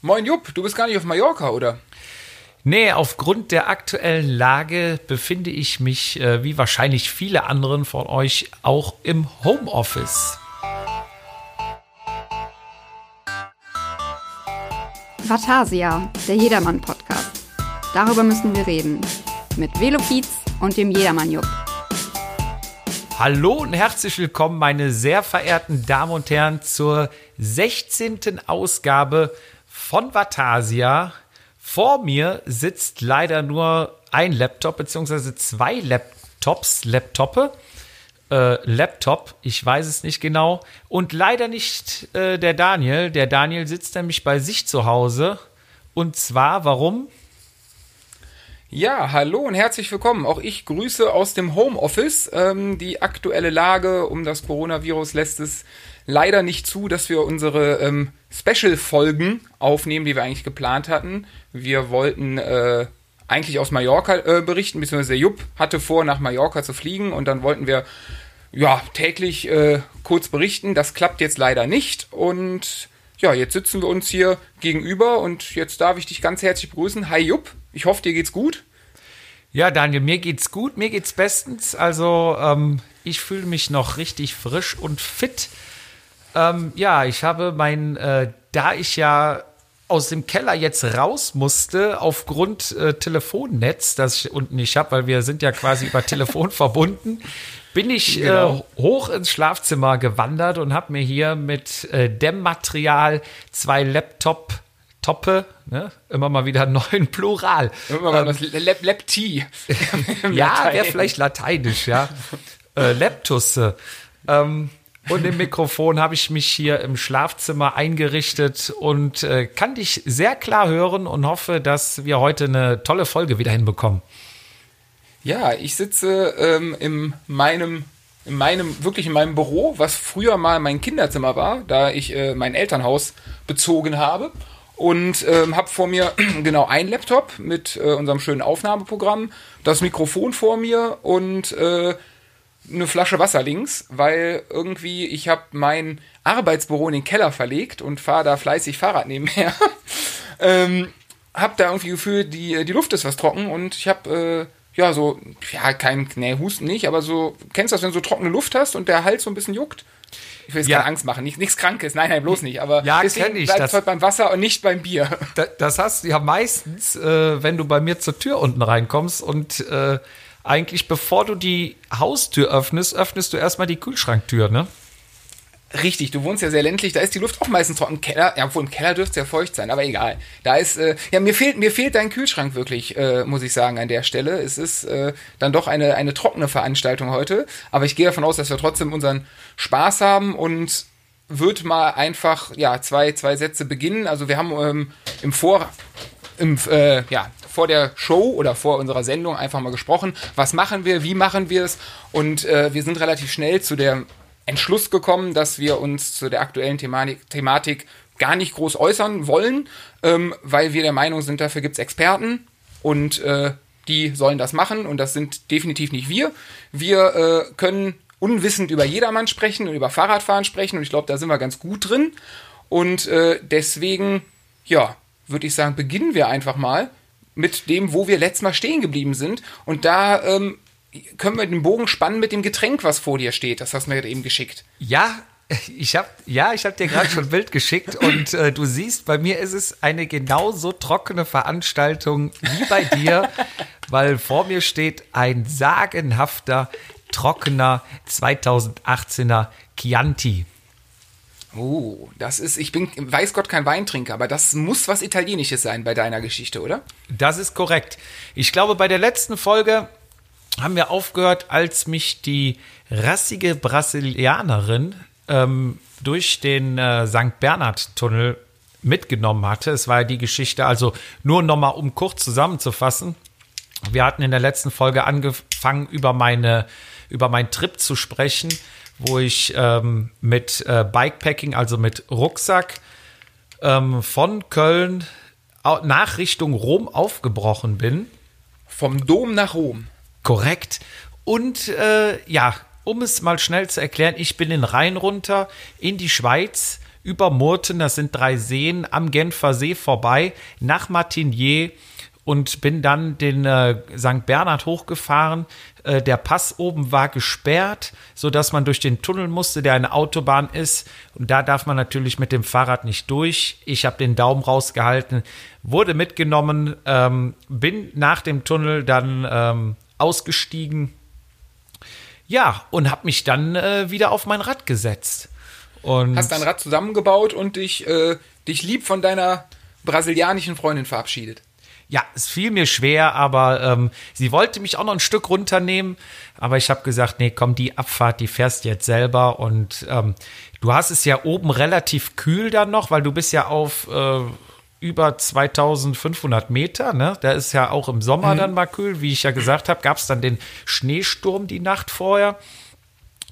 Moin Jupp, du bist gar nicht auf Mallorca, oder? Nee, aufgrund der aktuellen Lage befinde ich mich, äh, wie wahrscheinlich viele anderen von euch, auch im Homeoffice. Vatasia, der Jedermann-Podcast. Darüber müssen wir reden. Mit Velo Pietz und dem Jedermann-Jupp. Hallo und herzlich willkommen, meine sehr verehrten Damen und Herren, zur 16. Ausgabe von Vatasia. Vor mir sitzt leider nur ein Laptop, beziehungsweise zwei Laptops, Laptoppe. Äh, Laptop, ich weiß es nicht genau. Und leider nicht äh, der Daniel. Der Daniel sitzt nämlich bei sich zu Hause. Und zwar, warum? Ja, hallo und herzlich willkommen. Auch ich grüße aus dem Homeoffice. Ähm, die aktuelle Lage um das Coronavirus lässt es leider nicht zu, dass wir unsere ähm, Special-Folgen aufnehmen, die wir eigentlich geplant hatten. Wir wollten äh, eigentlich aus Mallorca äh, berichten, beziehungsweise Jupp hatte vor, nach Mallorca zu fliegen und dann wollten wir ja täglich äh, kurz berichten. Das klappt jetzt leider nicht und ja, jetzt sitzen wir uns hier gegenüber und jetzt darf ich dich ganz herzlich begrüßen. Hi Jupp, ich hoffe, dir geht's gut. Ja, Daniel, mir geht's gut, mir geht's bestens. Also, ähm, ich fühle mich noch richtig frisch und fit. Ähm, ja, ich habe mein, äh, da ich ja aus dem Keller jetzt raus musste aufgrund äh, Telefonnetz, das ich unten nicht habe, weil wir sind ja quasi über Telefon verbunden, bin ich genau. äh, hoch ins Schlafzimmer gewandert und habe mir hier mit äh, Dämmmaterial zwei Laptop Toppe, ne? immer mal wieder neuen Plural. Immer mal ähm, das Lep Lepti. ja, wäre vielleicht lateinisch, ja. Äh, Leptusse. Ähm, und im Mikrofon habe ich mich hier im Schlafzimmer eingerichtet und äh, kann dich sehr klar hören und hoffe, dass wir heute eine tolle Folge wieder hinbekommen. Ja, ich sitze ähm, in meinem in meinem, wirklich in meinem Büro, was früher mal mein Kinderzimmer war, da ich äh, mein Elternhaus bezogen habe. Und ähm, habe vor mir genau ein Laptop mit äh, unserem schönen Aufnahmeprogramm, das Mikrofon vor mir und äh, eine Flasche Wasser links, weil irgendwie ich habe mein Arbeitsbüro in den Keller verlegt und fahre da fleißig Fahrrad nebenher. ähm, hab da irgendwie gefühlt, die, die Luft ist was trocken und ich habe äh, ja so, ja, kein, nee, Husten nicht, aber so, kennst du das, wenn du so trockene Luft hast und der Hals so ein bisschen juckt? Ich will jetzt ja. keine Angst machen, nichts Krankes, nein, nein, bloß nicht. Aber ja, deswegen ich. bleibt heute beim Wasser und nicht beim Bier. Das, das hast du ja meistens, äh, wenn du bei mir zur Tür unten reinkommst und äh, eigentlich, bevor du die Haustür öffnest, öffnest du erstmal die Kühlschranktür, ne? Richtig, du wohnst ja sehr ländlich, da ist die Luft auch meistens trocken. Im Keller, ja, obwohl im Keller dürfte es ja feucht sein, aber egal. Da ist, äh, ja, mir fehlt, mir fehlt dein Kühlschrank wirklich, äh, muss ich sagen, an der Stelle. Es ist äh, dann doch eine, eine trockene Veranstaltung heute, aber ich gehe davon aus, dass wir trotzdem unseren Spaß haben und wird mal einfach, ja, zwei, zwei Sätze beginnen. Also wir haben ähm, im Vor, im, äh, ja, vor der Show oder vor unserer Sendung einfach mal gesprochen, was machen wir, wie machen wir es? Und äh, wir sind relativ schnell zu der Entschluss gekommen, dass wir uns zu der aktuellen Thematik, Thematik gar nicht groß äußern wollen, ähm, weil wir der Meinung sind, dafür gibt es Experten und äh, die sollen das machen und das sind definitiv nicht wir. Wir äh, können unwissend über jedermann sprechen und über Fahrradfahren sprechen und ich glaube, da sind wir ganz gut drin. Und äh, deswegen, ja, würde ich sagen, beginnen wir einfach mal mit dem, wo wir letztes Mal stehen geblieben sind. Und da ähm, können wir den Bogen spannen mit dem Getränk, was vor dir steht. Das hast du mir eben geschickt. Ja, ich habe ja, ich habe dir gerade schon ein Bild geschickt und äh, du siehst, bei mir ist es eine genauso trockene Veranstaltung wie bei dir, weil vor mir steht ein sagenhafter trockener 2018er Chianti. Oh, das ist, ich bin, weiß Gott, kein Weintrinker, aber das muss was Italienisches sein bei deiner Geschichte, oder? Das ist korrekt. Ich glaube, bei der letzten Folge haben wir aufgehört, als mich die rassige Brasilianerin ähm, durch den äh, St. Bernhard-Tunnel mitgenommen hatte. Es war ja die Geschichte, also nur nochmal, um kurz zusammenzufassen. Wir hatten in der letzten Folge angefangen, über meine, über meinen Trip zu sprechen wo ich ähm, mit äh, Bikepacking, also mit Rucksack, ähm, von Köln nach Richtung Rom aufgebrochen bin. Vom Dom nach Rom. Korrekt. Und äh, ja, um es mal schnell zu erklären, ich bin den Rhein runter in die Schweiz über Murten, das sind drei Seen, am Genfer See vorbei, nach Martigny und bin dann den äh, St. Bernhard hochgefahren. Äh, der Pass oben war gesperrt, so dass man durch den Tunnel musste, der eine Autobahn ist. Und da darf man natürlich mit dem Fahrrad nicht durch. Ich habe den Daumen rausgehalten, wurde mitgenommen, ähm, bin nach dem Tunnel dann ähm, ausgestiegen. Ja, und habe mich dann äh, wieder auf mein Rad gesetzt. Und Hast dein Rad zusammengebaut und dich, äh, dich lieb von deiner brasilianischen Freundin verabschiedet. Ja, es fiel mir schwer, aber ähm, sie wollte mich auch noch ein Stück runternehmen. Aber ich habe gesagt, nee, komm, die Abfahrt, die fährst jetzt selber. Und ähm, du hast es ja oben relativ kühl dann noch, weil du bist ja auf äh, über 2500 Meter. Ne? Da ist ja auch im Sommer dann mal kühl. Wie ich ja gesagt habe, gab es dann den Schneesturm die Nacht vorher.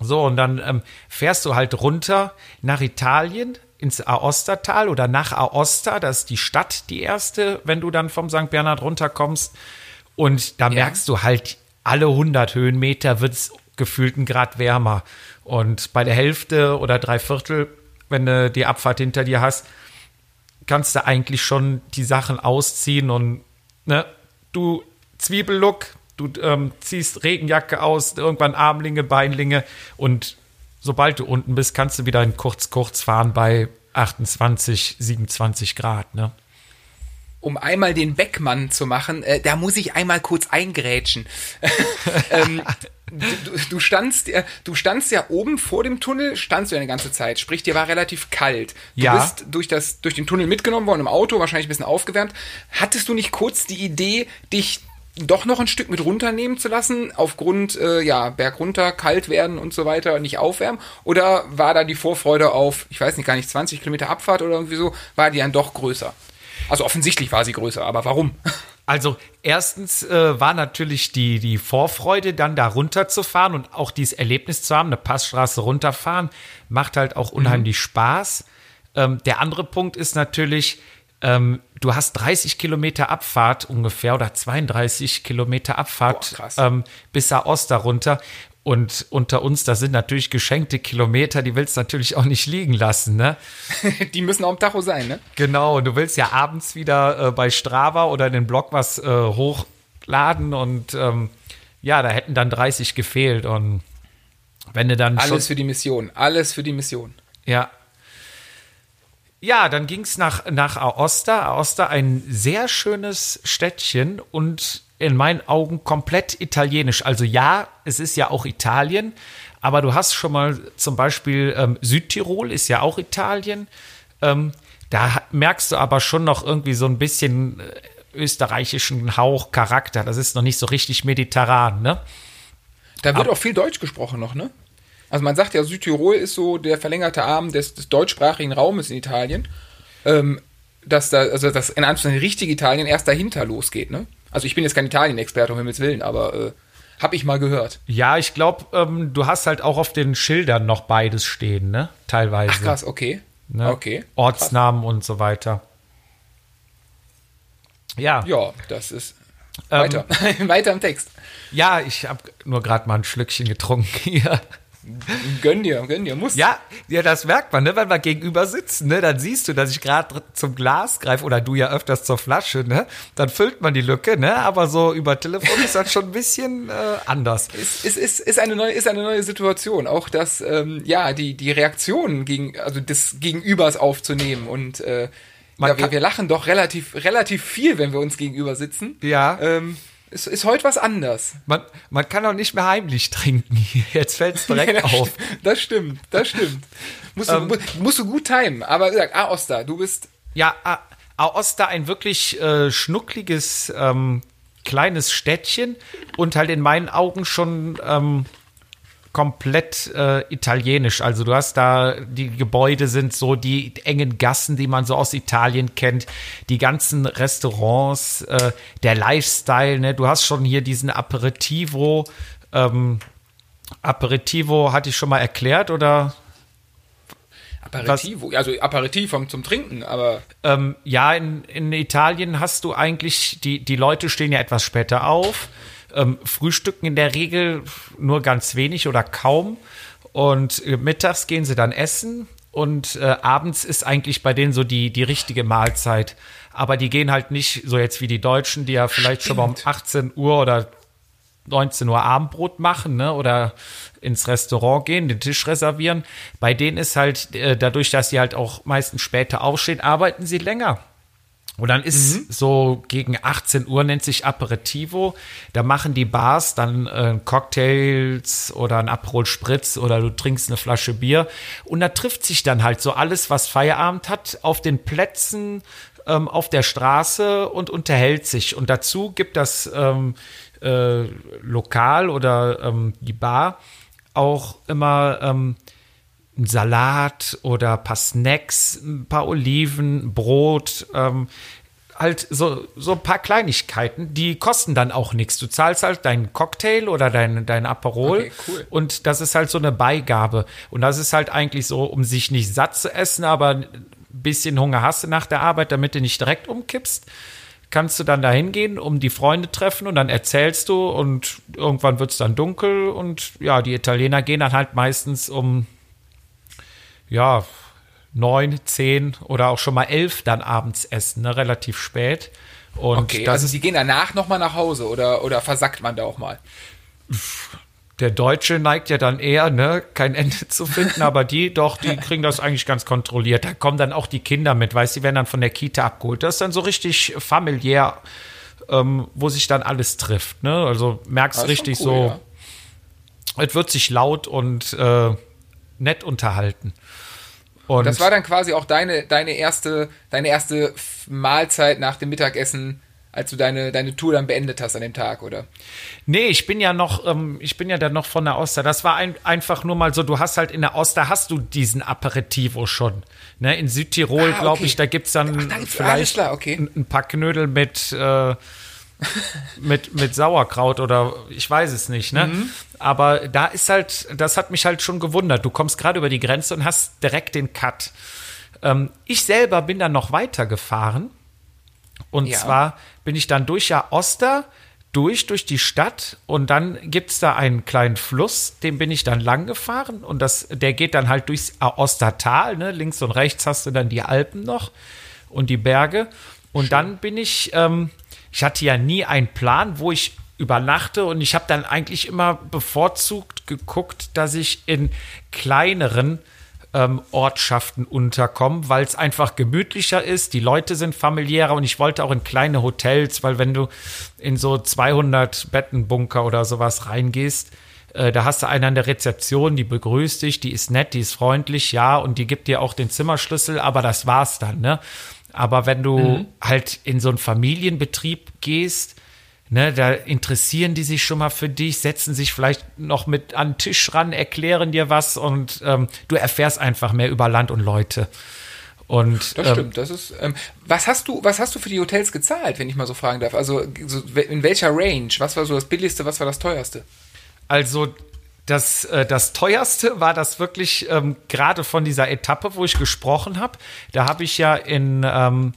So, und dann ähm, fährst du halt runter nach Italien, ins Aostatal oder nach Aosta, das ist die Stadt, die erste, wenn du dann vom St. Bernhard runterkommst. Und da merkst du halt, alle 100 Höhenmeter wird es gefühlt ein Grad wärmer. Und bei der Hälfte oder drei Viertel, wenn du die Abfahrt hinter dir hast, kannst du eigentlich schon die Sachen ausziehen und ne, du Zwiebellook, du ähm, ziehst Regenjacke aus, irgendwann Armlinge, Beinlinge und sobald du unten bist, kannst du wieder in kurz kurz fahren bei 28, 27 Grad, ne? um einmal den Beckmann zu machen, äh, da muss ich einmal kurz eingrätschen. ähm, du, du, standst, ja, du standst ja oben vor dem Tunnel, standst du ja eine ganze Zeit. Sprich, dir war relativ kalt. Du Ja. bist durch, das, durch den Tunnel mitgenommen worden im Auto, wahrscheinlich ein bisschen aufgewärmt. Hattest du nicht kurz die Idee, dich doch noch ein Stück mit runternehmen zu lassen, aufgrund, äh, ja, Berg runter, kalt werden und so weiter, nicht aufwärmen? Oder war da die Vorfreude auf, ich weiß nicht, gar nicht 20 Kilometer Abfahrt oder irgendwie so, war die dann doch größer? Also offensichtlich war sie größer, aber warum? Also erstens äh, war natürlich die, die Vorfreude, dann da runterzufahren und auch dieses Erlebnis zu haben, eine Passstraße runterfahren, macht halt auch unheimlich Spaß. Ähm, der andere Punkt ist natürlich, ähm, du hast 30 Kilometer Abfahrt ungefähr oder 32 Kilometer Abfahrt Boah, ähm, bis Aosta runter. Und unter uns, das sind natürlich geschenkte Kilometer, die willst du natürlich auch nicht liegen lassen, ne? Die müssen auch im Tacho sein, ne? Genau, und du willst ja abends wieder äh, bei Strava oder in den Blog was äh, hochladen und ähm, ja, da hätten dann 30 gefehlt und wenn du dann Alles für die Mission. Alles für die Mission. ja. Ja, dann ging es nach, nach Aosta. Aosta ein sehr schönes Städtchen und in meinen Augen komplett italienisch. Also ja, es ist ja auch Italien, aber du hast schon mal zum Beispiel ähm, Südtirol ist ja auch Italien. Ähm, da merkst du aber schon noch irgendwie so ein bisschen äh, österreichischen Hauch, Charakter. Das ist noch nicht so richtig mediterran, ne? Da wird auch viel Deutsch gesprochen noch, ne? Also man sagt ja, Südtirol ist so der verlängerte Arm des, des deutschsprachigen Raumes in Italien. Ähm, dass da, also das in Anführungszeichen richtige Italien erst dahinter losgeht, ne? Also ich bin jetzt kein Italien-Experte, um Himmels Willen, aber äh, hab ich mal gehört. Ja, ich glaube, ähm, du hast halt auch auf den Schildern noch beides stehen, ne? Teilweise. Ach krass, okay. Ne? Okay. Ortsnamen und so weiter. Ja, ja, Ja, das ist Ähm, weiter. weiter im Text. ich habe nur gerade mal ein Schlückchen getrunken hier. Gönn dir, gönn dir, muss. Ja, ja, das merkt man, ne? wenn wir gegenüber sitzen, ne? dann siehst du, dass ich gerade zum Glas greife oder du ja öfters zur Flasche, ne? dann füllt man die Lücke, ne? aber so über Telefon ist das schon ein bisschen äh, anders. Es ist, ist, ist, eine neue, ist eine neue Situation. Auch das, ähm, ja, die, die Reaktion gegen, also des Gegenübers aufzunehmen. Und äh, ja, wir, wir lachen doch relativ, relativ viel, wenn wir uns gegenüber sitzen. Ja. Ähm, es ist heute was anders. Man, man kann auch nicht mehr heimlich trinken. Jetzt fällt es direkt das, auf. das stimmt, das stimmt. Musst, Ähm. du, mu- musst du gut timen. Aber sag, ah, Oster, du bist Ja, Aosta ein wirklich äh, schnuckliges ähm, kleines Städtchen und halt in meinen Augen schon ähm, komplett äh, italienisch. Also du hast da, die Gebäude sind so die engen Gassen, die man so aus Italien kennt, die ganzen Restaurants, äh, der Lifestyle, ne? Du hast schon hier diesen Aperitivo. Ähm, Aperitivo hatte ich schon mal erklärt oder? Aperitivo. Also Aperitif vom, zum Trinken, aber Ähm, ja, in, in Italien hast du eigentlich, die, die Leute stehen ja etwas später auf, ähm, frühstücken in der Regel nur ganz wenig oder kaum und äh, mittags gehen sie dann essen und äh, abends ist eigentlich bei denen so die, die richtige Mahlzeit. Aber die gehen halt nicht so jetzt wie die Deutschen, die ja vielleicht schon mal um 18 Uhr oder 19 Uhr Abendbrot machen, ne? Oder ins Restaurant gehen, den Tisch reservieren. Bei denen ist halt, äh, dadurch, dass sie halt auch meistens später aufstehen, arbeiten sie länger. Und dann ist Mhm. so gegen 18 Uhr nennt sich Aperitivo. Da machen die Bars dann äh, Cocktails oder ein Aperol Spritz oder du trinkst eine Flasche Bier. Und da trifft sich dann halt so alles, was Feierabend hat, auf den Plätzen, ähm, auf der Straße und unterhält sich. Und dazu gibt das ähm, äh, Lokal oder ähm, die Bar auch immer ähm, Salat oder ein paar Snacks, ein paar Oliven, Brot, ähm, halt so, so ein paar Kleinigkeiten, die kosten dann auch nichts. Du zahlst halt deinen Cocktail oder dein, dein Aperol Okay, cool. und das ist halt so eine Beigabe. Und das ist halt eigentlich so, um sich nicht satt zu essen, aber ein bisschen Hunger hast du nach der Arbeit, damit du nicht direkt umkippst. Kannst du dann da hingehen, um die Freunde treffen und dann erzählst du und irgendwann wird es dann dunkel und ja, die Italiener gehen dann halt meistens um ja, neun, zehn oder auch schon mal elf dann abends essen, ne? relativ spät. Und Okay, das also die gehen danach nochmal nach Hause oder, oder versackt man da auch mal? der Deutsche neigt ja dann eher, ne, kein Ende zu finden, aber die doch, die kriegen das eigentlich ganz kontrolliert. Da kommen dann auch die Kinder mit, weißt du, die werden dann von der Kita abgeholt. Das ist dann so richtig familiär, ähm, wo sich dann alles trifft, ne? Also merkst schon richtig cool, so, es wird sich laut und äh, nett unterhalten. Und Das war dann quasi auch deine, deine erste, deine erste Mahlzeit nach dem Mittagessen, als du deine, deine Tour dann beendet hast an dem Tag, oder? Nee, ich bin ja noch, ähm, ich bin ja dann noch von der Oster. Das war ein, einfach nur mal so, du hast halt in der Oster hast du diesen Aperitivo schon. Ne, in Südtirol, Ah, glaube okay. ich, da gibt's dann Ach, da vielleicht okay. ein, ein paar Knödel mit, äh, mit, mit Sauerkraut oder ich weiß es nicht, ne? Mhm. Aber da ist halt, das hat mich halt schon gewundert. Du kommst gerade über die Grenze und hast direkt den Cut. Ähm, ich selber bin dann noch weitergefahren. Und Ja. zwar bin ich dann durch ja Oster, durch, durch die Stadt und dann gibt es da einen kleinen Fluss, den bin ich dann lang gefahren und das, der geht dann halt durchs Ostertal, ne? links und rechts hast du dann die Alpen noch und die Berge und dann bin ich, ähm, ich hatte ja nie einen Plan, wo ich übernachte und ich habe dann eigentlich immer bevorzugt geguckt, dass ich in kleineren ähm, Ortschaften unterkommen, weil es einfach gemütlicher ist. Die Leute sind familiärer und ich wollte auch in kleine Hotels, weil wenn du in so 200 Bettenbunker oder sowas reingehst, äh, da hast du einen an der Rezeption, die begrüßt dich, die ist nett, die ist freundlich, ja, und die gibt dir auch den Zimmerschlüssel, aber das war's dann, ne? Aber wenn du halt in so einen Familienbetrieb gehst, Ne, da interessieren die sich schon mal für dich, setzen sich vielleicht noch mit an den Tisch ran, erklären dir was und ähm, du erfährst einfach mehr über Land und Leute. Und Das ähm, stimmt, das ist. Ähm, was hast du, was hast du für die Hotels gezahlt, wenn ich mal so fragen darf? Also so, in welcher Range? Was war so das billigste, was war das teuerste? Also das, äh, das teuerste war das wirklich ähm, gerade von dieser Etappe, wo ich gesprochen habe. Da habe ich ja in ähm,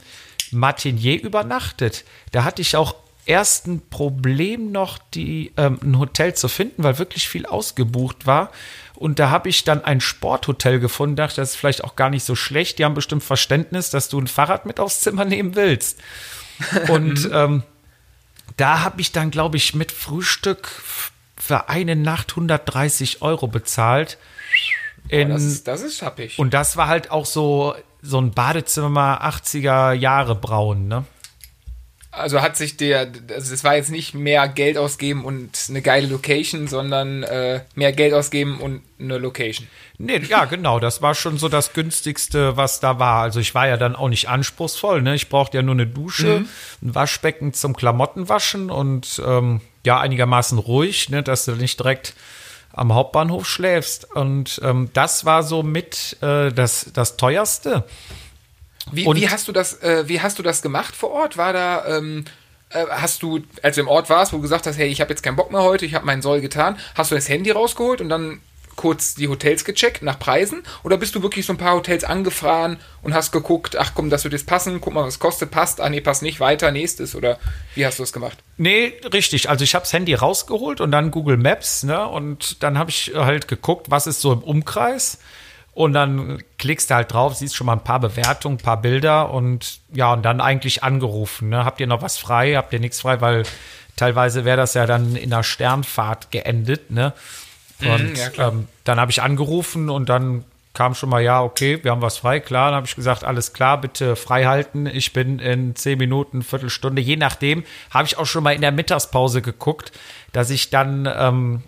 Martinier übernachtet. Da hatte ich auch erst ein Problem noch, die, ähm, ein Hotel zu finden, weil wirklich viel ausgebucht war. Und da habe ich dann ein Sporthotel gefunden, dachte, das ist vielleicht auch gar nicht so schlecht. Die haben bestimmt Verständnis, dass du ein Fahrrad mit aufs Zimmer nehmen willst. Und ähm, da habe ich dann, glaube ich, mit Frühstück für eine Nacht 130 Euro bezahlt. In, Das, ist- das ist happig. und das war halt auch so, so ein Badezimmer 80er Jahre braun, ne? Also hat sich der, also es war jetzt nicht mehr Geld ausgeben und eine geile Location, sondern äh, mehr Geld ausgeben und eine Location. Nee, ja, genau. Das war schon so das günstigste, was da war. Also ich war ja dann auch nicht anspruchsvoll. Ne? Ich brauchte ja nur eine Dusche, ein Waschbecken zum Klamottenwaschen und ähm, ja, einigermaßen ruhig, ne? dass du nicht direkt am Hauptbahnhof schläfst. Und ähm, das war so mit äh, das, das teuerste. Wie, wie hast du das, äh, wie hast du das gemacht vor Ort? War da, ähm, äh, hast du, als du im Ort warst, wo du gesagt hast, hey, ich habe jetzt keinen Bock mehr heute, ich habe meinen Soll getan, hast du das Handy rausgeholt und dann kurz die Hotels gecheckt nach Preisen? Oder bist du wirklich so ein paar Hotels angefahren und hast geguckt, ach komm, das wird jetzt passen, guck mal, was kostet, passt, ah nee, passt nicht, weiter, nächstes? Oder wie hast du das gemacht? Nee, richtig. Also ich habe das Handy rausgeholt und dann Google Maps, ne? Und dann habe ich halt geguckt, was ist so im Umkreis. Und dann klickst du halt drauf, siehst schon mal ein paar Bewertungen, ein paar Bilder und ja, und dann eigentlich angerufen. Ne? Habt ihr noch was frei? Habt ihr nichts frei? Weil teilweise wäre das ja dann in einer Sternfahrt geendet. Ne? Und Mhm, ja, ähm, dann habe ich angerufen und dann kam schon mal, ja, okay, wir haben was frei, klar. Dann habe ich gesagt, alles klar, bitte frei halten. Ich bin in zehn Minuten, Viertelstunde, je nachdem, habe ich auch schon mal in der Mittagspause geguckt, dass ich dann ähm,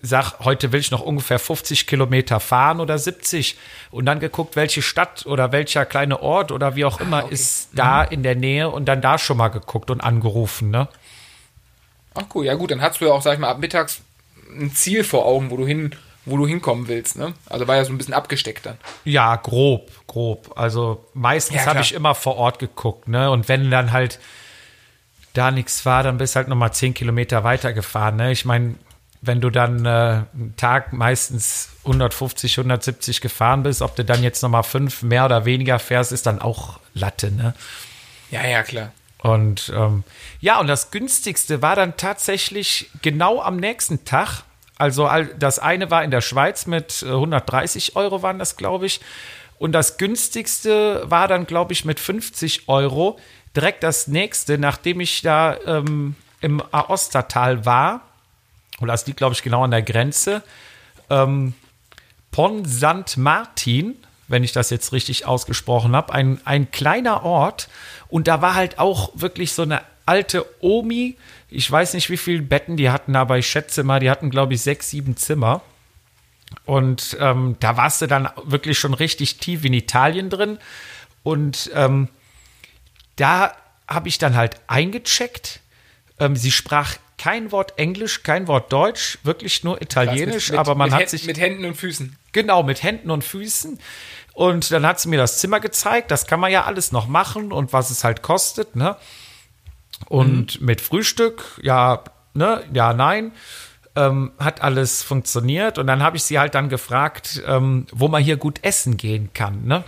sag, heute will ich noch ungefähr 50 Kilometer fahren oder 70 und dann geguckt, welche Stadt oder welcher kleine Ort oder wie auch immer okay. ist da in der Nähe und dann da schon mal geguckt und angerufen, ne? Ach cool, ja gut, dann hast du ja auch, sag ich mal, ab mittags ein Ziel vor Augen, wo du hin, wo du hinkommen willst, ne? Also war ja so ein bisschen abgesteckt dann. Ja, grob, grob. Also meistens Ja, habe ich immer vor Ort geguckt, ne? Und wenn dann halt da nichts war, dann bist halt noch mal 10 Kilometer weitergefahren, ne? Ich meine, wenn du dann äh, einen Tag meistens 150, 170 gefahren bist, ob du dann jetzt noch mal fünf mehr oder weniger fährst, ist dann auch Latte, ne? Ja, ja, klar. Und ähm, ja, und das günstigste war dann tatsächlich genau am nächsten Tag. Also das eine war in der Schweiz mit äh, 130 Euro waren das, glaube ich. Und das günstigste war dann, glaube ich, mit 50 Euro. Direkt das nächste, nachdem ich da ähm, im Aostatal war, und das liegt, glaube ich, genau an der Grenze, ähm, Pont St. Martin, wenn ich das jetzt richtig ausgesprochen habe, ein, ein kleiner Ort. Und da war halt auch wirklich so eine alte Omi. Ich weiß nicht, wie viele Betten die hatten, aber ich schätze mal, die hatten, glaube ich, sechs, sieben Zimmer. Und ähm, da warst du dann wirklich schon richtig tief in Italien drin. Und ähm, da habe ich dann halt eingecheckt. Ähm, sie sprach kein Wort Englisch, kein Wort Deutsch, wirklich nur Italienisch, Mit- mit- aber man hat Händen- sich mit Händen und Füßen. Genau, mit Händen und Füßen. Und dann hat sie mir das Zimmer gezeigt. Das kann man ja alles noch machen und was es halt kostet, ne? Und mit Frühstück, ja, ne, ja, nein. Ähm, hat alles funktioniert. Und dann habe ich sie halt dann gefragt, ähm, wo man hier gut essen gehen kann, ne?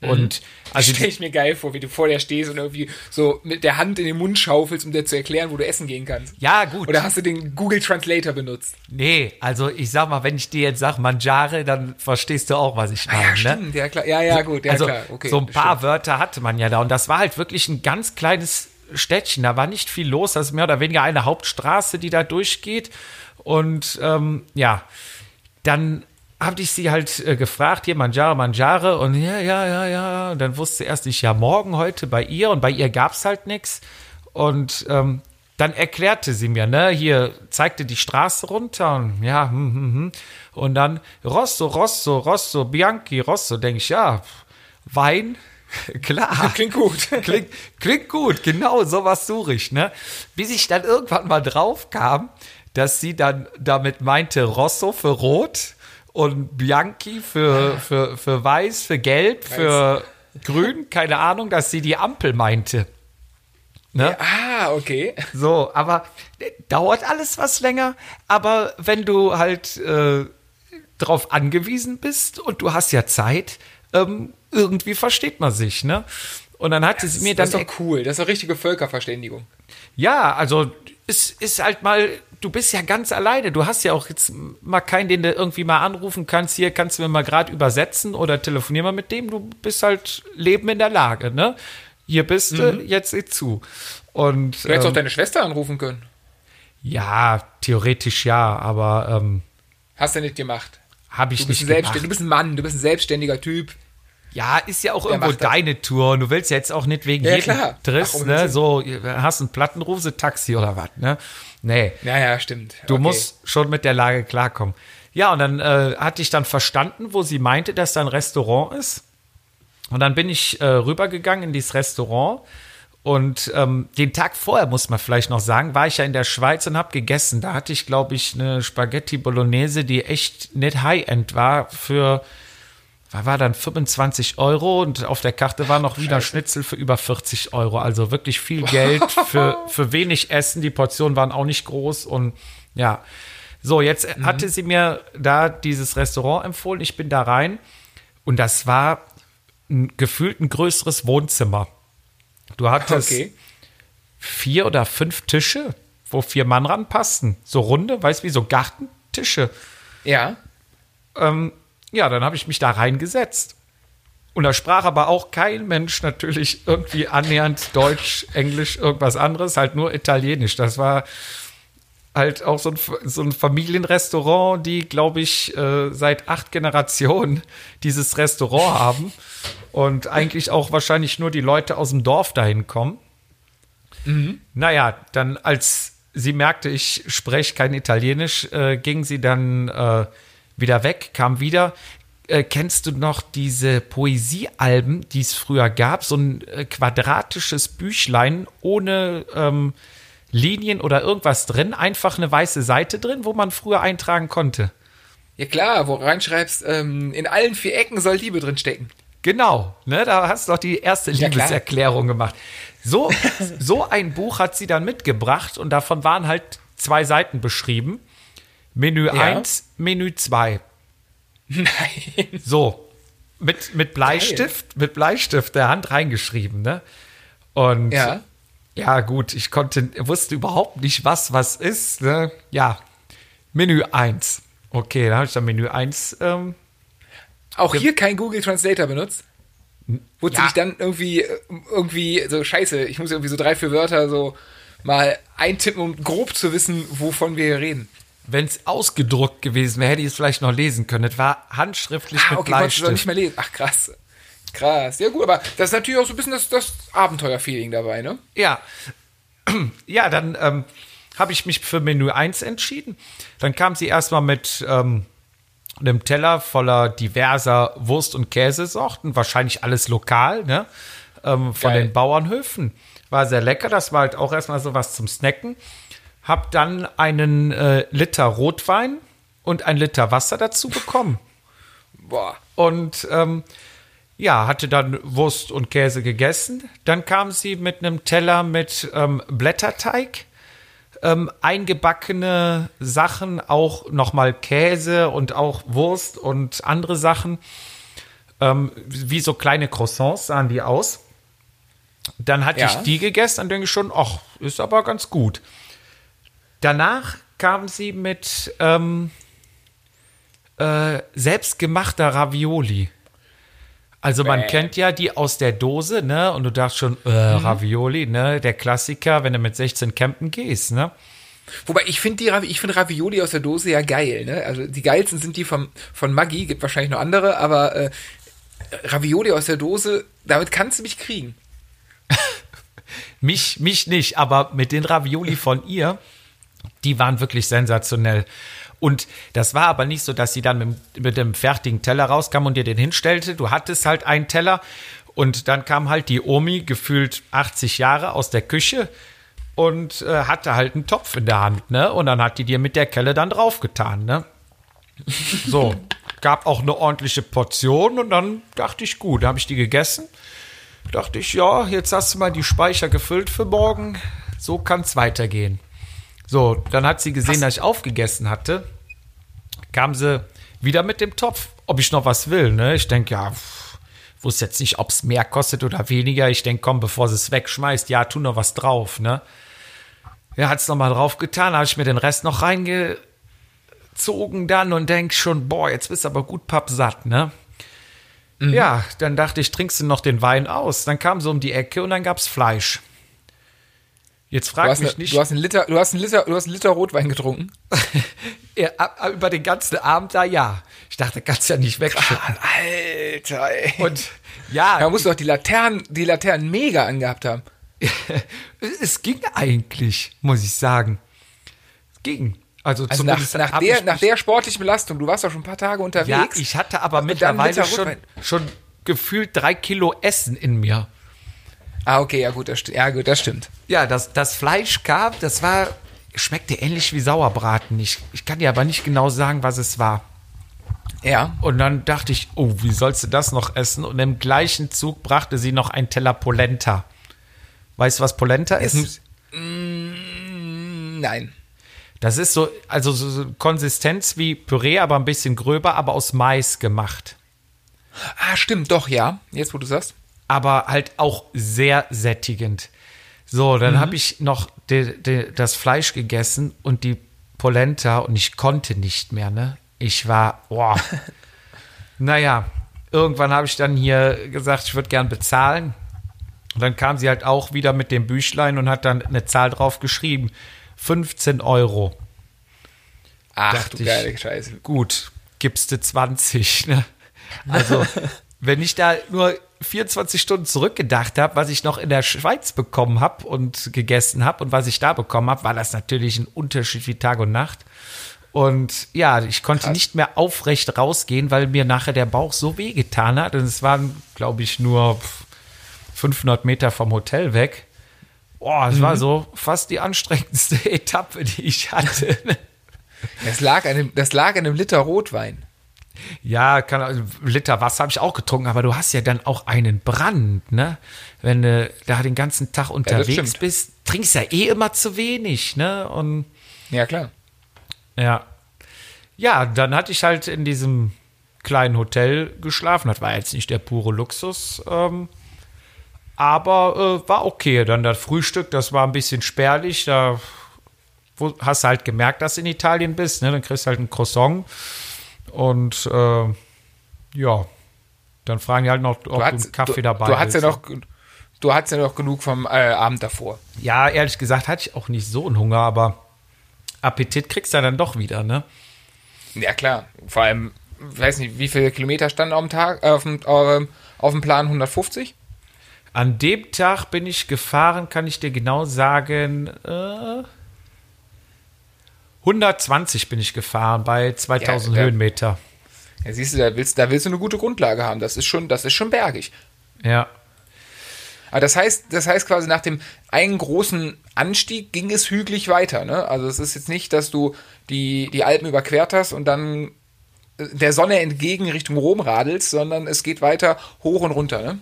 Und also Stell ich mir geil vor, wie du vor der stehst und irgendwie so mit der Hand in den Mund schaufelst, um dir zu erklären, wo du essen gehen kannst. ja, gut. Oder hast du den Google Translator benutzt? nee, also ich sag mal, wenn ich dir jetzt sag Mangiare, dann verstehst du auch, was ich meine, Ah, ja, ne? stimmt, ja klar. Ja, ja, gut, ja also klar. Okay, so ein paar Wörter hatte man ja da und das war halt wirklich ein ganz kleines Städtchen. Da war nicht viel los. Das ist mehr oder weniger eine Hauptstraße, die da durchgeht. Und ähm, ja, dann habe ich sie halt äh, gefragt, hier Mangiare, Mangiare und ja, ja, ja, ja. Und dann wusste erst ich, ja, morgen heute bei ihr und bei ihr gab es halt nichts. Und ähm, dann erklärte sie mir, ne, hier zeigte die Straße runter und ja, hm, hm, hm. und dann Rosso, Rosso, Rosso, Bianchi, Rosso, denke ich, ja, Wein, klar. Klingt gut. Klingt, klingt gut, genau, sowas suche ich, ne? Bis ich dann irgendwann mal drauf kam, dass sie dann damit meinte Rosso für Rot und Bianchi für, für, für Weiß, für Gelb, für Grün, keine Ahnung, dass sie die Ampel meinte. Ne? Ah, okay. So, aber äh, dauert alles was länger. Aber wenn du halt äh, drauf angewiesen bist und du hast ja Zeit, ähm, irgendwie versteht man sich, ne? Und dann hat sie mir dann Das ist doch cool. Das ist doch richtige Völkerverständigung. ja, also es ist halt mal, du bist ja ganz alleine. Du hast ja auch jetzt mal keinen, den du irgendwie mal anrufen kannst. Hier kannst du mir mal gerade übersetzen oder telefonieren mal mit dem. Du bist halt Leben in der Lage, ne? Hier bist du, jetzt sieh zu. Und Du hättest ähm, auch deine Schwester anrufen können. ja, theoretisch ja, aber ähm, Hast du nicht gemacht. habe ich Du bist, nicht ein selbstständig, du gemacht. bist ein Mann, du bist ein selbstständiger Typ. Ja, ist ja auch irgendwo macht das. deine Tour. Du willst ja jetzt auch nicht wegen Ja, jedem klar. Driss, Ach, ne? So, hast einen Plattenruf, so Taxi oder was, ne? Nee. Ja, ja, stimmt. Du Okay. musst schon mit der Lage klarkommen. Ja, und dann äh, hatte ich dann verstanden, wo sie meinte, dass da ein Restaurant ist. Und dann bin ich äh, rübergegangen in dieses Restaurant. Und ähm, den Tag vorher, muss man vielleicht noch sagen, war ich ja in der Schweiz und habe gegessen. Da hatte ich, glaube ich, eine Spaghetti Bolognese, die echt nicht High-End war für, war, war dann 25 Euro und auf der Karte war noch wieder Schnitzel für über 40 Euro. Also wirklich viel Geld für, für wenig Essen. Die Portionen waren auch nicht groß und ja. So, jetzt hatte sie mir da dieses Restaurant empfohlen. Ich bin da rein und das war ein, gefühlt ein größeres Wohnzimmer. Du hattest Okay. vier oder fünf Tische, wo vier Mann ranpassten. So runde, weißt du, wie so Gartentische. Ja. Ähm, ja, dann habe ich mich da reingesetzt. Und da sprach aber auch kein Mensch natürlich irgendwie annähernd Deutsch, Englisch, irgendwas anderes, halt nur Italienisch. Das war halt auch so ein, so ein Familienrestaurant, die, glaube ich, äh, seit acht Generationen dieses Restaurant haben und eigentlich auch wahrscheinlich nur die Leute aus dem Dorf dahin kommen. Mhm. Naja, dann als sie merkte, ich spreche kein Italienisch, äh, ging sie dann äh, wieder weg, kam wieder. Äh, kennst du noch diese Poesiealben, die es früher gab? So ein äh, quadratisches Büchlein ohne ähm, Linien oder irgendwas drin, einfach eine weiße Seite drin, wo man früher eintragen konnte. Ja klar, wo du reinschreibst, ähm, in allen vier Ecken soll Liebe drin stecken. Genau, ne, da hast du doch die erste ja, Liebeserklärung gemacht. So, so ein Buch hat sie dann mitgebracht und davon waren halt zwei Seiten beschrieben. Menü ja. 1, Menü 2. Nein. So, mit, mit Bleistift, Geil. mit Bleistift der Hand reingeschrieben, ne? Und ja. ja, gut, ich konnte, wusste überhaupt nicht, was was ist, ne? Ja, Menü 1. Okay, dann habe ich dann Menü 1 ähm, auch hier kein Google Translator benutzt? Wurde ja. sich dann irgendwie, irgendwie so, scheiße, ich muss irgendwie so drei, vier Wörter so mal eintippen, um grob zu wissen, wovon wir hier reden. Wenn es ausgedruckt gewesen wäre, hätte ich es vielleicht noch lesen können. Das war handschriftlich ah, mit okay, Bleistift. Nicht mehr lesen. Ach, krass. Krass. Ja, gut, aber das ist natürlich auch so ein bisschen das, das Abenteuerfeeling dabei, ne? Ja. Ja, dann ähm, habe ich mich für Menü 1 entschieden. Dann kam sie erstmal mit ähm, einem Teller voller diverser Wurst- und Käsesorten, wahrscheinlich alles lokal, ne? Ähm, von Geil. den Bauernhöfen. War sehr lecker, das war halt auch erstmal so was zum Snacken. Hab dann einen äh, Liter Rotwein und ein Liter Wasser dazu bekommen. Boah. Und ähm, ja, hatte dann Wurst und Käse gegessen. Dann kam sie mit einem Teller mit ähm, Blätterteig ähm, eingebackene Sachen, auch nochmal Käse und auch Wurst und andere Sachen. Ähm, wie so kleine Croissants sahen die aus. Dann hatte ja. ich die gegessen, dann denke ich schon, ach, ist aber ganz gut. Danach kam sie mit ähm, äh, selbstgemachter Ravioli. Also man Bäh. kennt ja die aus der Dose, ne? Und du dachtest schon, äh, mhm. Ravioli, ne? Der Klassiker, wenn du mit 16 campen gehst, ne? Wobei ich finde die ich finde Ravioli aus der Dose ja geil, ne? Also die geilsten sind die vom, von Maggi, gibt wahrscheinlich noch andere, aber äh, Ravioli aus der Dose, damit kannst du mich kriegen. mich, mich nicht, aber mit den Ravioli von ihr, die waren wirklich sensationell. Und das war aber nicht so, dass sie dann mit, mit dem fertigen Teller rauskam und dir den hinstellte. Du hattest halt einen Teller und dann kam halt die Omi, gefühlt 80 Jahre, aus der Küche und äh, hatte halt einen Topf in der Hand, ne? Und dann hat die dir mit der Kelle dann draufgetan, ne? So, gab auch eine ordentliche Portion und dann dachte ich, gut, habe ich die gegessen. Dachte ich, ja, jetzt hast du mal die Speicher gefüllt für morgen. So kann es weitergehen. So, dann hat sie gesehen, was? dass ich aufgegessen hatte. Kam sie wieder mit dem Topf, ob ich noch was will. Ne? Ich denke, ja, pff, wusste jetzt nicht, ob es mehr kostet oder weniger. Ich denke, komm, bevor sie es wegschmeißt, ja, tu noch was drauf. Ne? Ja, hat es nochmal drauf getan, habe ich mir den Rest noch reingezogen dann und denk schon, boah, jetzt bist du aber gut pappsatt, ne? Mhm. Ja, dann dachte ich, trinkst du noch den Wein aus. Dann kam so um die Ecke und dann gab's Fleisch. Jetzt frag mich eine, nicht. Du hast einen Liter, du hast einen Liter, du hast einen Liter Rotwein getrunken. ja, über den ganzen Abend da ja. Ich dachte, kannst ja nicht wegschütten. Alter, ey. Und ja. Da musst du doch die Laternen, die Laternen mega angehabt haben. es ging eigentlich, muss ich sagen. Es ging. Also, also nach, nach, der, nach der sportlichen Belastung, du warst doch schon ein paar Tage unterwegs. Ja, ich hatte aber mittlerweile schon, schon gefühlt drei Kilo Essen in mir. Ah, okay, ja gut, das, ja, gut, das stimmt. Ja, das, das Fleisch gab, das war, schmeckte ähnlich wie Sauerbraten. Ich, ich kann dir aber nicht genau sagen, was es war. Ja. Und dann dachte ich, oh, wie sollst du das noch essen? Und im gleichen Zug brachte sie noch ein Teller Polenta. Weißt du, was Polenta ist? ist mm, nein. Das ist so, also so Konsistenz wie Püree, aber ein bisschen gröber, aber aus Mais gemacht. Ah, stimmt, doch, ja. Jetzt, wo du sagst aber halt auch sehr sättigend. So, dann mhm. habe ich noch de, de, das Fleisch gegessen und die Polenta und ich konnte nicht mehr, ne? Ich war, boah. Naja, irgendwann habe ich dann hier gesagt, ich würde gern bezahlen. Und dann kam sie halt auch wieder mit dem Büchlein und hat dann eine Zahl drauf geschrieben. 15 Euro. Ach Dachte du ich, geile Scheiße. Gut, gibst du 20. Ne? Also, wenn ich da nur 24 Stunden zurückgedacht habe, was ich noch in der Schweiz bekommen habe und gegessen habe und was ich da bekommen habe, war das natürlich ein Unterschied wie Tag und Nacht. Und ja, ich konnte Krass. nicht mehr aufrecht rausgehen, weil mir nachher der Bauch so wehgetan hat. Und es waren, glaube ich, nur pf, 500 Meter vom Hotel weg. Boah, es war so fast die anstrengendste Etappe, die ich hatte. Das lag, an dem, das lag an einem Liter Rotwein. Ja, kann, also Liter Wasser habe ich auch getrunken, aber du hast ja dann auch einen Brand, ne? Wenn du da den ganzen Tag unterwegs stimmt. bist, trinkst ja eh immer zu wenig, ne? Und Ja, klar. ja. Ja, dann hatte ich halt in diesem kleinen Hotel geschlafen. Das war jetzt nicht der pure Luxus, ähm, aber äh, war okay. Dann das Frühstück, das war ein bisschen spärlich. Da wo, hast du halt gemerkt, dass du in Italien bist. Ne? Dann kriegst du halt ein Croissant und äh, ja, dann fragen die halt noch, ob du, einen Kaffee du, dabei du hattest ja noch, du hattest ja noch genug vom äh, Abend davor. Ja, ehrlich gesagt hatte ich auch nicht so einen Hunger, aber Appetit kriegst du ja dann doch wieder, ne? Ja, klar. Vor allem, ich weiß nicht, wie viele Kilometer standen auf dem Tag, äh, auf, dem, ähm, auf dem Plan 150? An dem Tag bin ich gefahren, kann ich dir genau sagen, äh, 120 bin ich gefahren bei 2000 Ja, ja. Höhenmeter. Ja, siehst du, da willst, da willst du eine gute Grundlage haben. Das ist schon, das ist schon bergig. Ja. Aber das heißt, das heißt quasi nach dem einen großen Anstieg ging es hügelig weiter. Ne? Also es ist jetzt nicht, dass du die, die Alpen überquert hast und dann äh, der Sonne entgegen Richtung Rom radelst, sondern es geht weiter hoch und runter. Ne?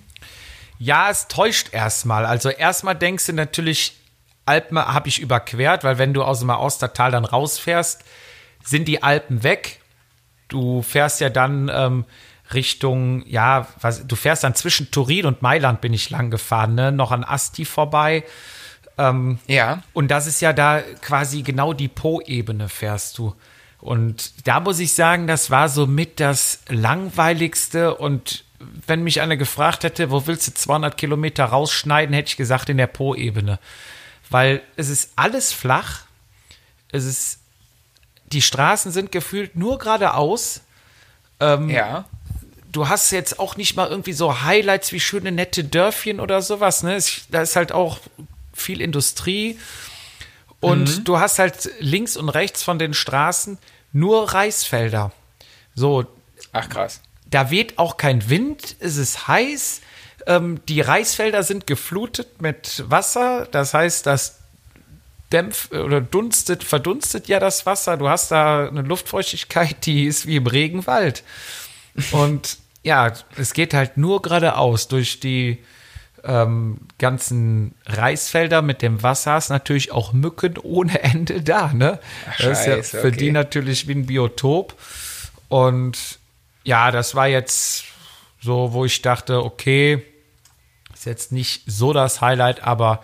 Ja, es täuscht erstmal. Also erstmal denkst du natürlich, Alpen habe ich überquert, weil wenn du aus dem Austertal dann rausfährst, sind die Alpen weg. Du fährst ja dann ähm, Richtung, ja, was, du fährst dann zwischen Turin und Mailand bin ich lang gefahren, ne? noch an Asti vorbei. Ja. Und das ist ja da quasi genau die Po-Ebene fährst du. Und da muss ich sagen, das war so mit das langweiligste. Und wenn mich einer gefragt hätte, wo willst du 200 Kilometer rausschneiden, hätte ich gesagt in der Po-Ebene. Weil es ist alles flach. Es ist, die Straßen sind gefühlt nur geradeaus. Ja. du hast jetzt auch nicht mal irgendwie so Highlights wie schöne nette Dörfchen oder sowas, ne? Es, da ist halt auch viel Industrie und du hast halt links und rechts von den Straßen nur Reisfelder. So, Ach krass. da weht auch kein Wind, es ist heiß, ähm, die Reisfelder sind geflutet mit Wasser, das heißt, das dämpft oder dunstet, verdunstet ja das Wasser. Du hast da eine Luftfeuchtigkeit, die ist wie im Regenwald. Und ja, es geht halt nur geradeaus durch die ähm, ganzen Reisfelder mit dem Wasser ist natürlich auch Mücken ohne Ende da, ne? Ach, das ist ja für okay. die natürlich wie ein Biotop. Und ja, das war jetzt so, wo ich dachte, okay, ist jetzt nicht so das Highlight, aber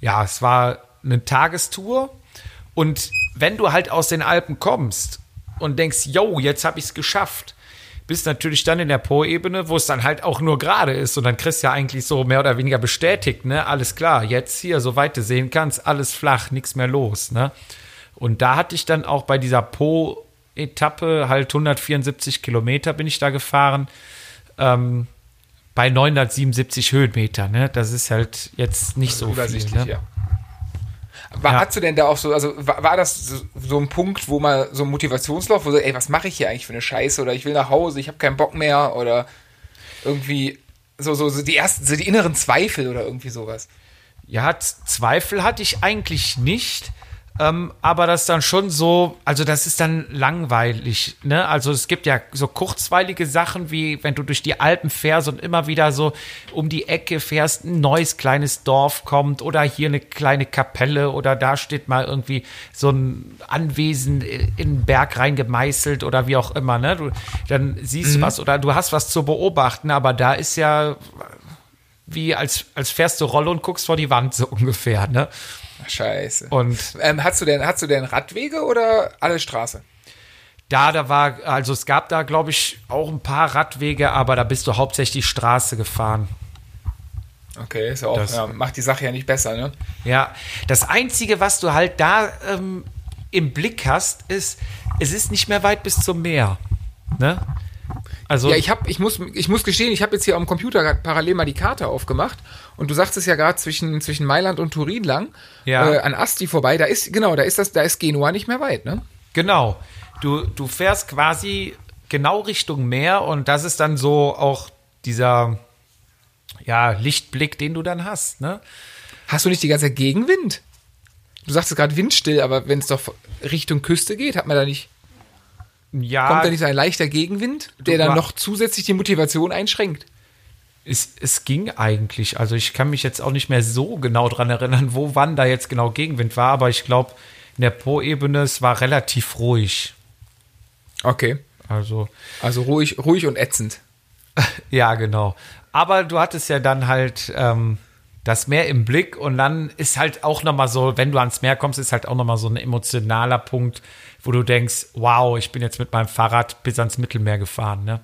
ja, es war eine Tagestour. Und wenn du halt aus den Alpen kommst und denkst, yo, jetzt habe ich es geschafft, bist natürlich dann in der Po-Ebene, wo es dann halt auch nur gerade ist. Und dann kriegst du ja eigentlich so mehr oder weniger bestätigt, ne? Alles klar, jetzt hier, soweit du sehen kannst, alles flach, nichts mehr los, ne? Und da hatte ich dann auch bei dieser Po-Etappe halt 174 Kilometer bin ich da gefahren. Ähm, bei 977 Höhenmeter, ne? Das ist halt jetzt nicht so viel. Übersichtlich, Ne? ja. War, Ja. Hast du denn da auch so, also war, war das so, so ein Punkt, wo mal so ein Motivationslauf, wo so, ey, was mache ich hier eigentlich für eine Scheiße oder ich will nach Hause, ich habe keinen Bock mehr oder irgendwie so, so, so die ersten, so die inneren Zweifel oder irgendwie sowas. Ja, Zweifel hatte ich eigentlich nicht. Ähm, aber das ist dann schon so, also das ist dann langweilig, ne? Also es gibt ja so kurzweilige Sachen, wie wenn du durch die Alpen fährst und immer wieder so um die Ecke fährst, ein neues kleines Dorf kommt oder hier eine kleine Kapelle oder da steht mal irgendwie so ein Anwesen in den Berg reingemeißelt oder wie auch immer, ne? Du, dann siehst du was oder du hast was zu beobachten, aber da ist ja wie als, als fährst du Rolle und guckst vor die Wand so ungefähr, ne? Scheiße. Und Ähm, hast du denn, hast du denn Radwege oder alle Straße? Da, da war, also es gab da, glaube ich, auch ein paar Radwege, aber da bist du hauptsächlich Straße gefahren. Okay, ist ja auch, Das- ja, macht die Sache ja nicht besser, ne? Ja, das Einzige, was du halt da ähm, im Blick hast, ist, es ist nicht mehr weit bis zum Meer. Ne? Also, Ja, ich hab, ich muss, ich muss gestehen, ich habe jetzt hier am Computer parallel mal die Karte aufgemacht und du sagst es ja gerade zwischen, zwischen Mailand und Turin lang, Ja. äh, an Asti vorbei, da ist, genau, da ist das, da ist Genua nicht mehr weit, ne? genau. Du, du fährst quasi genau Richtung Meer und das ist dann so auch dieser ja, Lichtblick, den du dann hast. Ne? Hast du nicht die ganze Zeit Gegenwind? Du sagst gerade windstill, aber wenn es doch Richtung Küste geht, hat man da nicht, Ja, kommt da nicht so ein leichter Gegenwind, der dann noch zusätzlich die Motivation einschränkt? Es, es ging eigentlich. Also ich kann mich jetzt auch nicht mehr so genau dran erinnern, wo wann da jetzt genau Gegenwind war, aber ich glaube, in der Po-Ebene, es war relativ ruhig. Okay. Also, Also ruhig, ruhig und ätzend. ja, genau. Aber du hattest ja dann halt ähm, das Meer im Blick und dann ist halt auch nochmal so, wenn du ans Meer kommst, ist halt auch nochmal so ein emotionaler Punkt, wo du denkst, wow, ich bin jetzt mit meinem Fahrrad bis ans Mittelmeer gefahren, ne?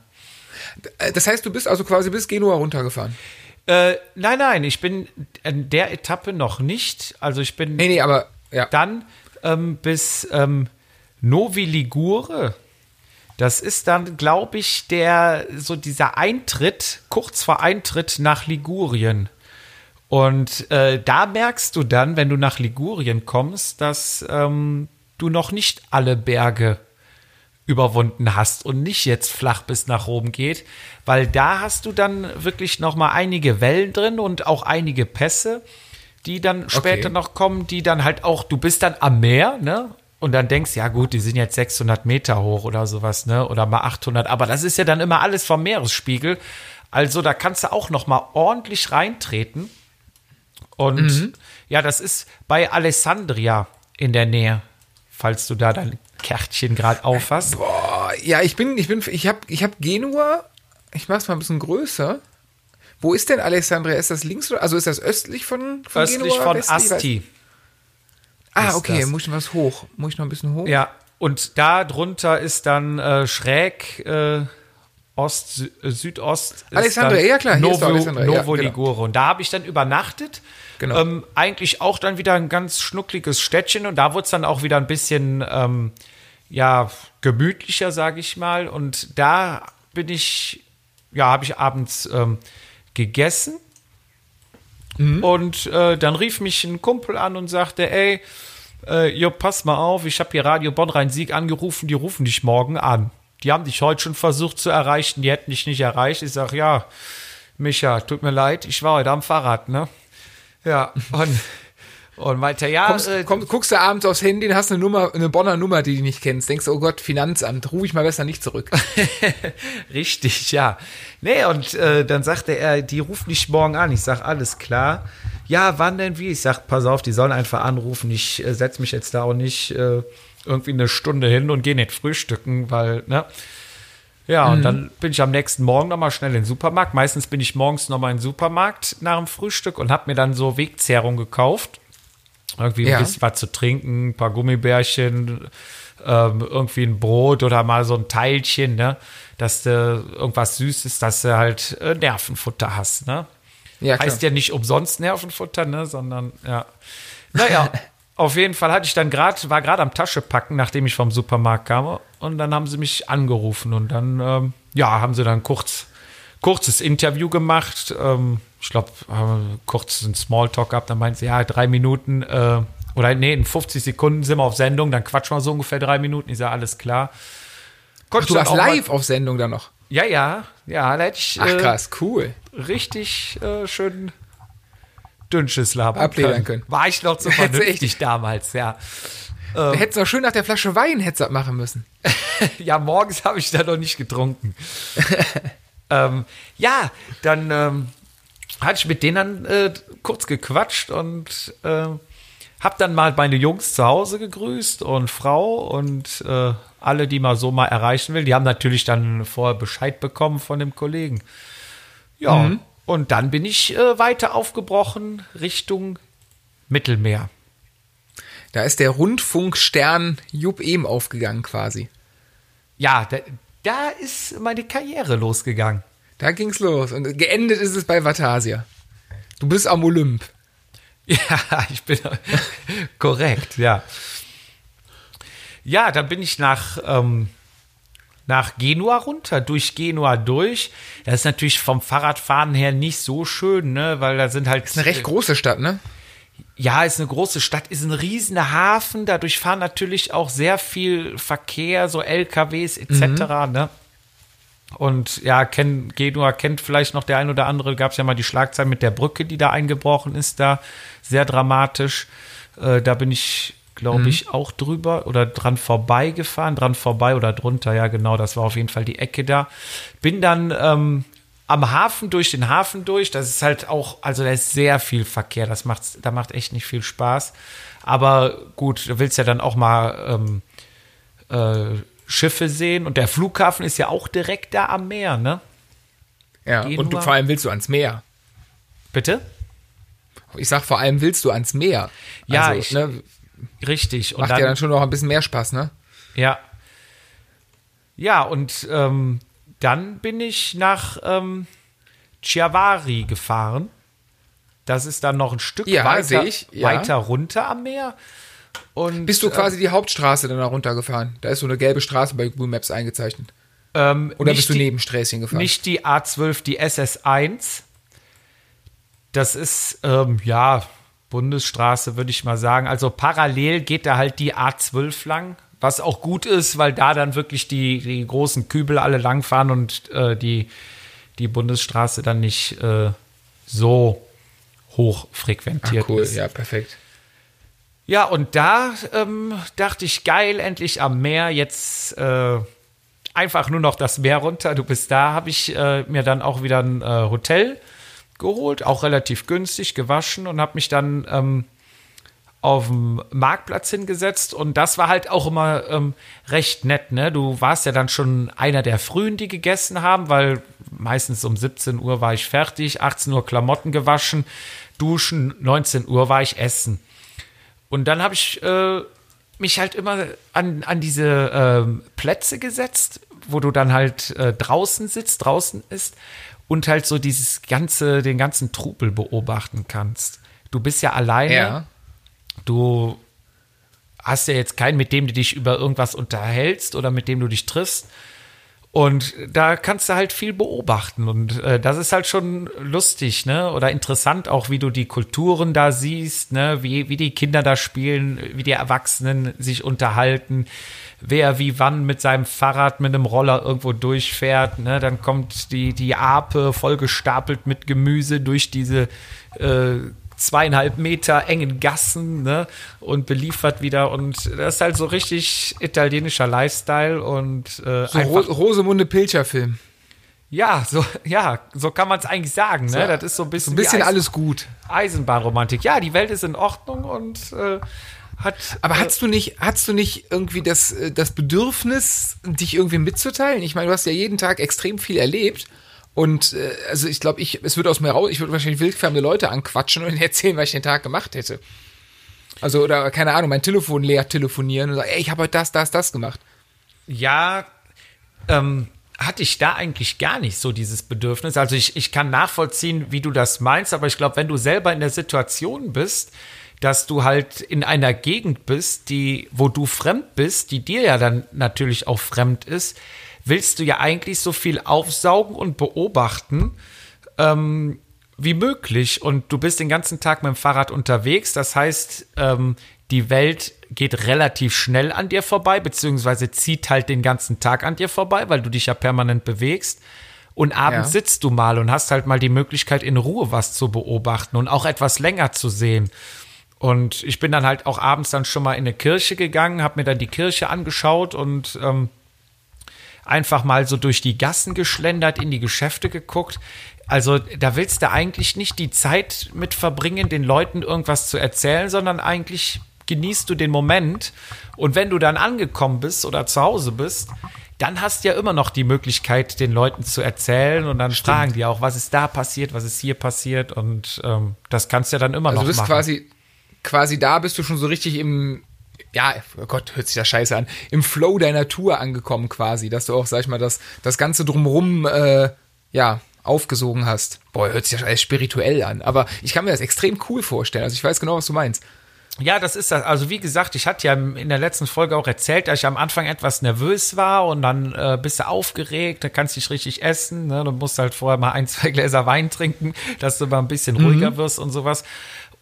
Äh, Das heißt, du bist also quasi bis Genua runtergefahren. Äh, nein, nein, ich bin in der Etappe noch nicht. Also ich bin Nee, nee, aber ja. dann ähm, bis ähm, Novi Ligure. Das ist dann, glaube ich, der so dieser Eintritt, kurz vor Eintritt nach Ligurien. Und äh, da merkst du dann, wenn du nach Ligurien kommst, dass ähm, du noch nicht alle Berge überwunden hast und nicht jetzt flach bis nach oben geht, weil da hast du dann wirklich noch mal einige Wellen drin und auch einige Pässe, die dann später noch kommen, die dann halt auch, du bist dann am Meer, ne? Und dann denkst, ja gut, die sind jetzt 600 Meter hoch oder sowas, ne? Oder mal 800, aber das ist ja dann immer alles vom Meeresspiegel. Also da kannst du auch noch mal ordentlich reintreten. Und ja, das ist bei Alessandria in der Nähe, falls du da dein Kärtchen gerade aufhast. Boah, ja, ich bin, ich bin, ich habe, ich habe Genua. Ich mach's mal ein bisschen größer. Wo ist denn Alessandria? Ist das links oder, also ist das östlich von, von Östlich Genua? von westlich? Asti. Ah, okay, das. muss ich noch was hoch? Muss ich noch ein bisschen hoch? Ja, und da drunter ist dann äh, schräg äh, Ost, äh, Südost. dann ja klar, hier ist doch Novo, ja, genau. Ligure. Und da habe ich dann übernachtet. Genau. Ähm, eigentlich auch dann wieder ein ganz schnuckliges Städtchen und da wurde es dann auch wieder ein bisschen ähm, ja, gemütlicher, sage ich mal. Und da bin ich, ja, habe ich abends ähm, gegessen. Und äh, dann rief mich ein Kumpel an und sagte, ey, äh, jo, pass mal auf, ich habe hier Radio Bonn Rhein-Sieg angerufen, die rufen dich morgen an. Die haben dich heute schon versucht zu erreichen, die hätten dich nicht erreicht. Ich sag, ja, Micha, tut mir leid, ich war heute am Fahrrad, ne? Ja, und, und meinte, ja, Kommst, äh, komm, guckst du abends aufs Handy, dann hast eine Nummer, eine Bonner Nummer, die du nicht kennst. Denkst du, oh Gott, Finanzamt, rufe ich mal besser nicht zurück. Richtig, ja. Nee, und äh, dann sagte er, die rufen dich morgen an. Ich sag, alles klar. Ja, wann denn wie? Ich sag, pass auf, die sollen einfach anrufen. Ich äh, setz mich jetzt da auch nicht äh, irgendwie eine Stunde hin und gehe nicht frühstücken, weil, ne? Ja, und dann bin ich am nächsten Morgen nochmal schnell in den Supermarkt. Meistens bin ich morgens nochmal in den Supermarkt nach dem Frühstück und habe mir dann so Wegzehrung gekauft. Irgendwie Ja. ein bisschen was zu trinken, ein paar Gummibärchen, ähm, irgendwie ein Brot oder mal so ein Teilchen, ne? Dass du irgendwas Süßes, dass du halt äh, Nervenfutter hast, ne? Ja. Heißt ja nicht umsonst Nervenfutter, ne? Sondern, ja. Naja, auf jeden Fall hatte ich dann gerade, war gerade am Tasche packen, nachdem ich vom Supermarkt kam. Und dann haben sie mich angerufen und dann, ähm, ja, haben sie dann kurz, kurzes Interview gemacht. Ähm, ich glaube, haben kurz einen Smalltalk gehabt. Dann meinten sie, ja, drei Minuten, äh, oder nee, in 50 Sekunden sind wir auf Sendung, dann quatschen wir so ungefähr drei Minuten. Ich sage, alles klar. Konnte Du warst live auf Sendung dann noch. Ja, ja, ja, da hätte ich Ach äh, krass, cool. richtig äh, schön Dünnsches labern Abledern können. War ich noch zu vernünftig damals, ja. Da hättest du noch schön nach der Flasche Wein hättest du das machen müssen. Ja, morgens habe ich da noch nicht getrunken. ähm, ja, dann ähm, hatte ich mit denen dann äh, kurz gequatscht und äh, habe dann mal meine Jungs zu Hause gegrüßt und Frau und äh, alle, die man so mal erreichen will. Die haben natürlich dann vorher Bescheid bekommen von dem Kollegen. Ja, und dann bin ich äh, weiter aufgebrochen Richtung Mittelmeer. Da ist der Rundfunkstern Jupp Ehm aufgegangen quasi. ja, da, da ist meine Karriere losgegangen. Da ging's los. Und geendet ist es bei Vatasia. Du bist am Olymp. Ja, ich bin korrekt, ja. Ja, dann bin ich nach, ähm, nach Genua runter, durch Genua durch. Das ist natürlich vom Fahrradfahren her nicht so schön, ne, weil da sind halt. ist eine recht große Stadt, ne? Ja, ist eine große Stadt, ist ein riesiger Hafen. Dadurch fahren natürlich auch sehr viel Verkehr, so LKWs etc. Mhm. Ne? Und ja, kenn, Genua kennt vielleicht noch der ein oder andere. Gab es ja mal die Schlagzeile mit der Brücke, die da eingebrochen ist, da sehr dramatisch. Äh, da bin ich, glaube mhm. ich, auch drüber oder dran vorbeigefahren, dran vorbei oder drunter. Ja, genau, das war auf jeden Fall die Ecke da. Bin dann ähm, am Hafen durch den Hafen durch. Das ist halt auch, also da ist sehr viel Verkehr. Das macht, da macht echt nicht viel Spaß. Aber gut, du willst ja dann auch mal ähm, äh, Schiffe sehen und der Flughafen ist ja auch direkt da am Meer, ne? Ja, Genua. und du, vor allem willst du ans Meer. Bitte? Ich sag, vor allem willst du ans Meer. Ja, also, ich, ne, richtig. Und macht dann, ja dann schon noch ein bisschen mehr Spaß, ne? Ja. Ja, und ähm, dann bin ich nach ähm, Chiavari gefahren. Das ist dann noch ein Stück ja, weiter, ich, ja. weiter runter am Meer. Und, Bist du quasi äh, die Hauptstraße dann da runtergefahren? Da ist so eine gelbe Straße bei Google Maps eingezeichnet. Ähm, Oder bist du neben Sträßchen gefahren? Nicht die A12, die SS1. Das ist, ähm, ja, Bundesstraße, würde ich mal sagen. Also parallel geht da halt die A12 lang, was auch gut ist, weil da dann wirklich die, die großen Kübel alle langfahren und äh, die, die Bundesstraße dann nicht äh, so hoch frequentiert Ach, cool. ist. Ja, perfekt. Ja, und da ähm, dachte ich, geil, endlich am Meer, jetzt äh, einfach nur noch das Meer runter. Du bist da, habe ich äh, mir dann auch wieder ein äh, Hotel geholt, auch relativ günstig, gewaschen und habe mich dann ähm, auf dem Marktplatz hingesetzt und das war halt auch immer ähm, recht nett, ne? Du warst ja dann schon einer der frühen, die gegessen haben, weil meistens um 17 Uhr war ich fertig, 18 Uhr Klamotten gewaschen, duschen, 19 Uhr war ich essen. Und dann habe ich äh, mich halt immer an, an diese äh, Plätze gesetzt, wo du dann halt äh, draußen sitzt, draußen ist und halt so dieses ganze, den ganzen Trubel beobachten kannst. Du bist ja alleine. Ja. Du hast ja jetzt keinen, mit dem du dich über irgendwas unterhältst oder mit dem du dich triffst. Und da kannst du halt viel beobachten und äh, das ist halt schon lustig, ne? Oder interessant auch, wie du die Kulturen da siehst, ne? Wie, wie die Kinder da spielen, wie die Erwachsenen sich unterhalten, wer wie wann mit seinem Fahrrad, mit einem Roller irgendwo durchfährt, ne? Dann kommt die, die Ape vollgestapelt mit Gemüse durch diese äh, zweieinhalb Meter engen Gassen ne? und beliefert wieder. Und das ist halt so richtig italienischer Lifestyle und äh, so Ro Rosemunde Pilcher-Film. Ja, so, ja, so kann man es eigentlich sagen. Ne? So, das ist so ein bisschen, so ein bisschen alles gut. Eisenbahnromantik. Ja, die Welt ist in Ordnung und äh, hat. Aber äh, hast du nicht, hast du nicht irgendwie das, äh, das Bedürfnis, dich irgendwie mitzuteilen? Ich meine, du hast ja jeden Tag extrem viel erlebt. Und äh, also ich glaube, ich, es würde aus mir raus, ich würde wahrscheinlich wildfremde Leute anquatschen und erzählen, was ich den Tag gemacht hätte. Also, oder keine Ahnung, mein Telefon leer telefonieren und sagen, ey, ich habe heute das, das, das gemacht. Ja, ähm, hatte ich da eigentlich gar nicht so dieses Bedürfnis. Also ich, ich kann nachvollziehen, wie du das meinst, aber ich glaube, wenn du selber in der Situation bist, dass du halt in einer Gegend bist, die, wo du fremd bist, die dir ja dann natürlich auch fremd ist, willst du ja eigentlich so viel aufsaugen und beobachten ähm, wie möglich. Und du bist den ganzen Tag mit dem Fahrrad unterwegs. Das heißt, ähm, die Welt geht relativ schnell an dir vorbei, beziehungsweise zieht halt den ganzen Tag an dir vorbei, weil du dich ja permanent bewegst. Und abends ja. sitzt du mal und hast halt mal die Möglichkeit, in Ruhe was zu beobachten und auch etwas länger zu sehen. Und ich bin dann halt auch abends dann schon mal in eine Kirche gegangen, habe mir dann die Kirche angeschaut und ähm, einfach mal so durch die Gassen geschlendert, in die Geschäfte geguckt. Also da willst du eigentlich nicht die Zeit mit verbringen, den Leuten irgendwas zu erzählen, sondern eigentlich genießt du den Moment. Und wenn du dann angekommen bist oder zu Hause bist, dann hast du ja immer noch die Möglichkeit, den Leuten zu erzählen und dann Stimmt. fragen die auch, was ist da passiert, was ist hier passiert und ähm, das kannst du ja dann immer also noch du bist machen. Quasi, quasi da bist du schon so richtig im, ja, oh Gott, hört sich das scheiße an, im Flow deiner Tour angekommen quasi, dass du auch, sag ich mal, das, das Ganze drumrum, äh, ja, aufgesogen hast. Boah, hört sich das alles spirituell an, aber ich kann mir das extrem cool vorstellen. Also ich weiß genau, was du meinst. Ja, das ist das. Also wie gesagt, ich hatte ja in der letzten Folge auch erzählt, dass ich am Anfang etwas nervös war und dann äh, bist du aufgeregt, dann kannst du nicht richtig essen, ne? Du musst halt vorher mal ein, zwei Gläser Wein trinken, dass du mal ein bisschen ruhiger mhm. wirst und sowas.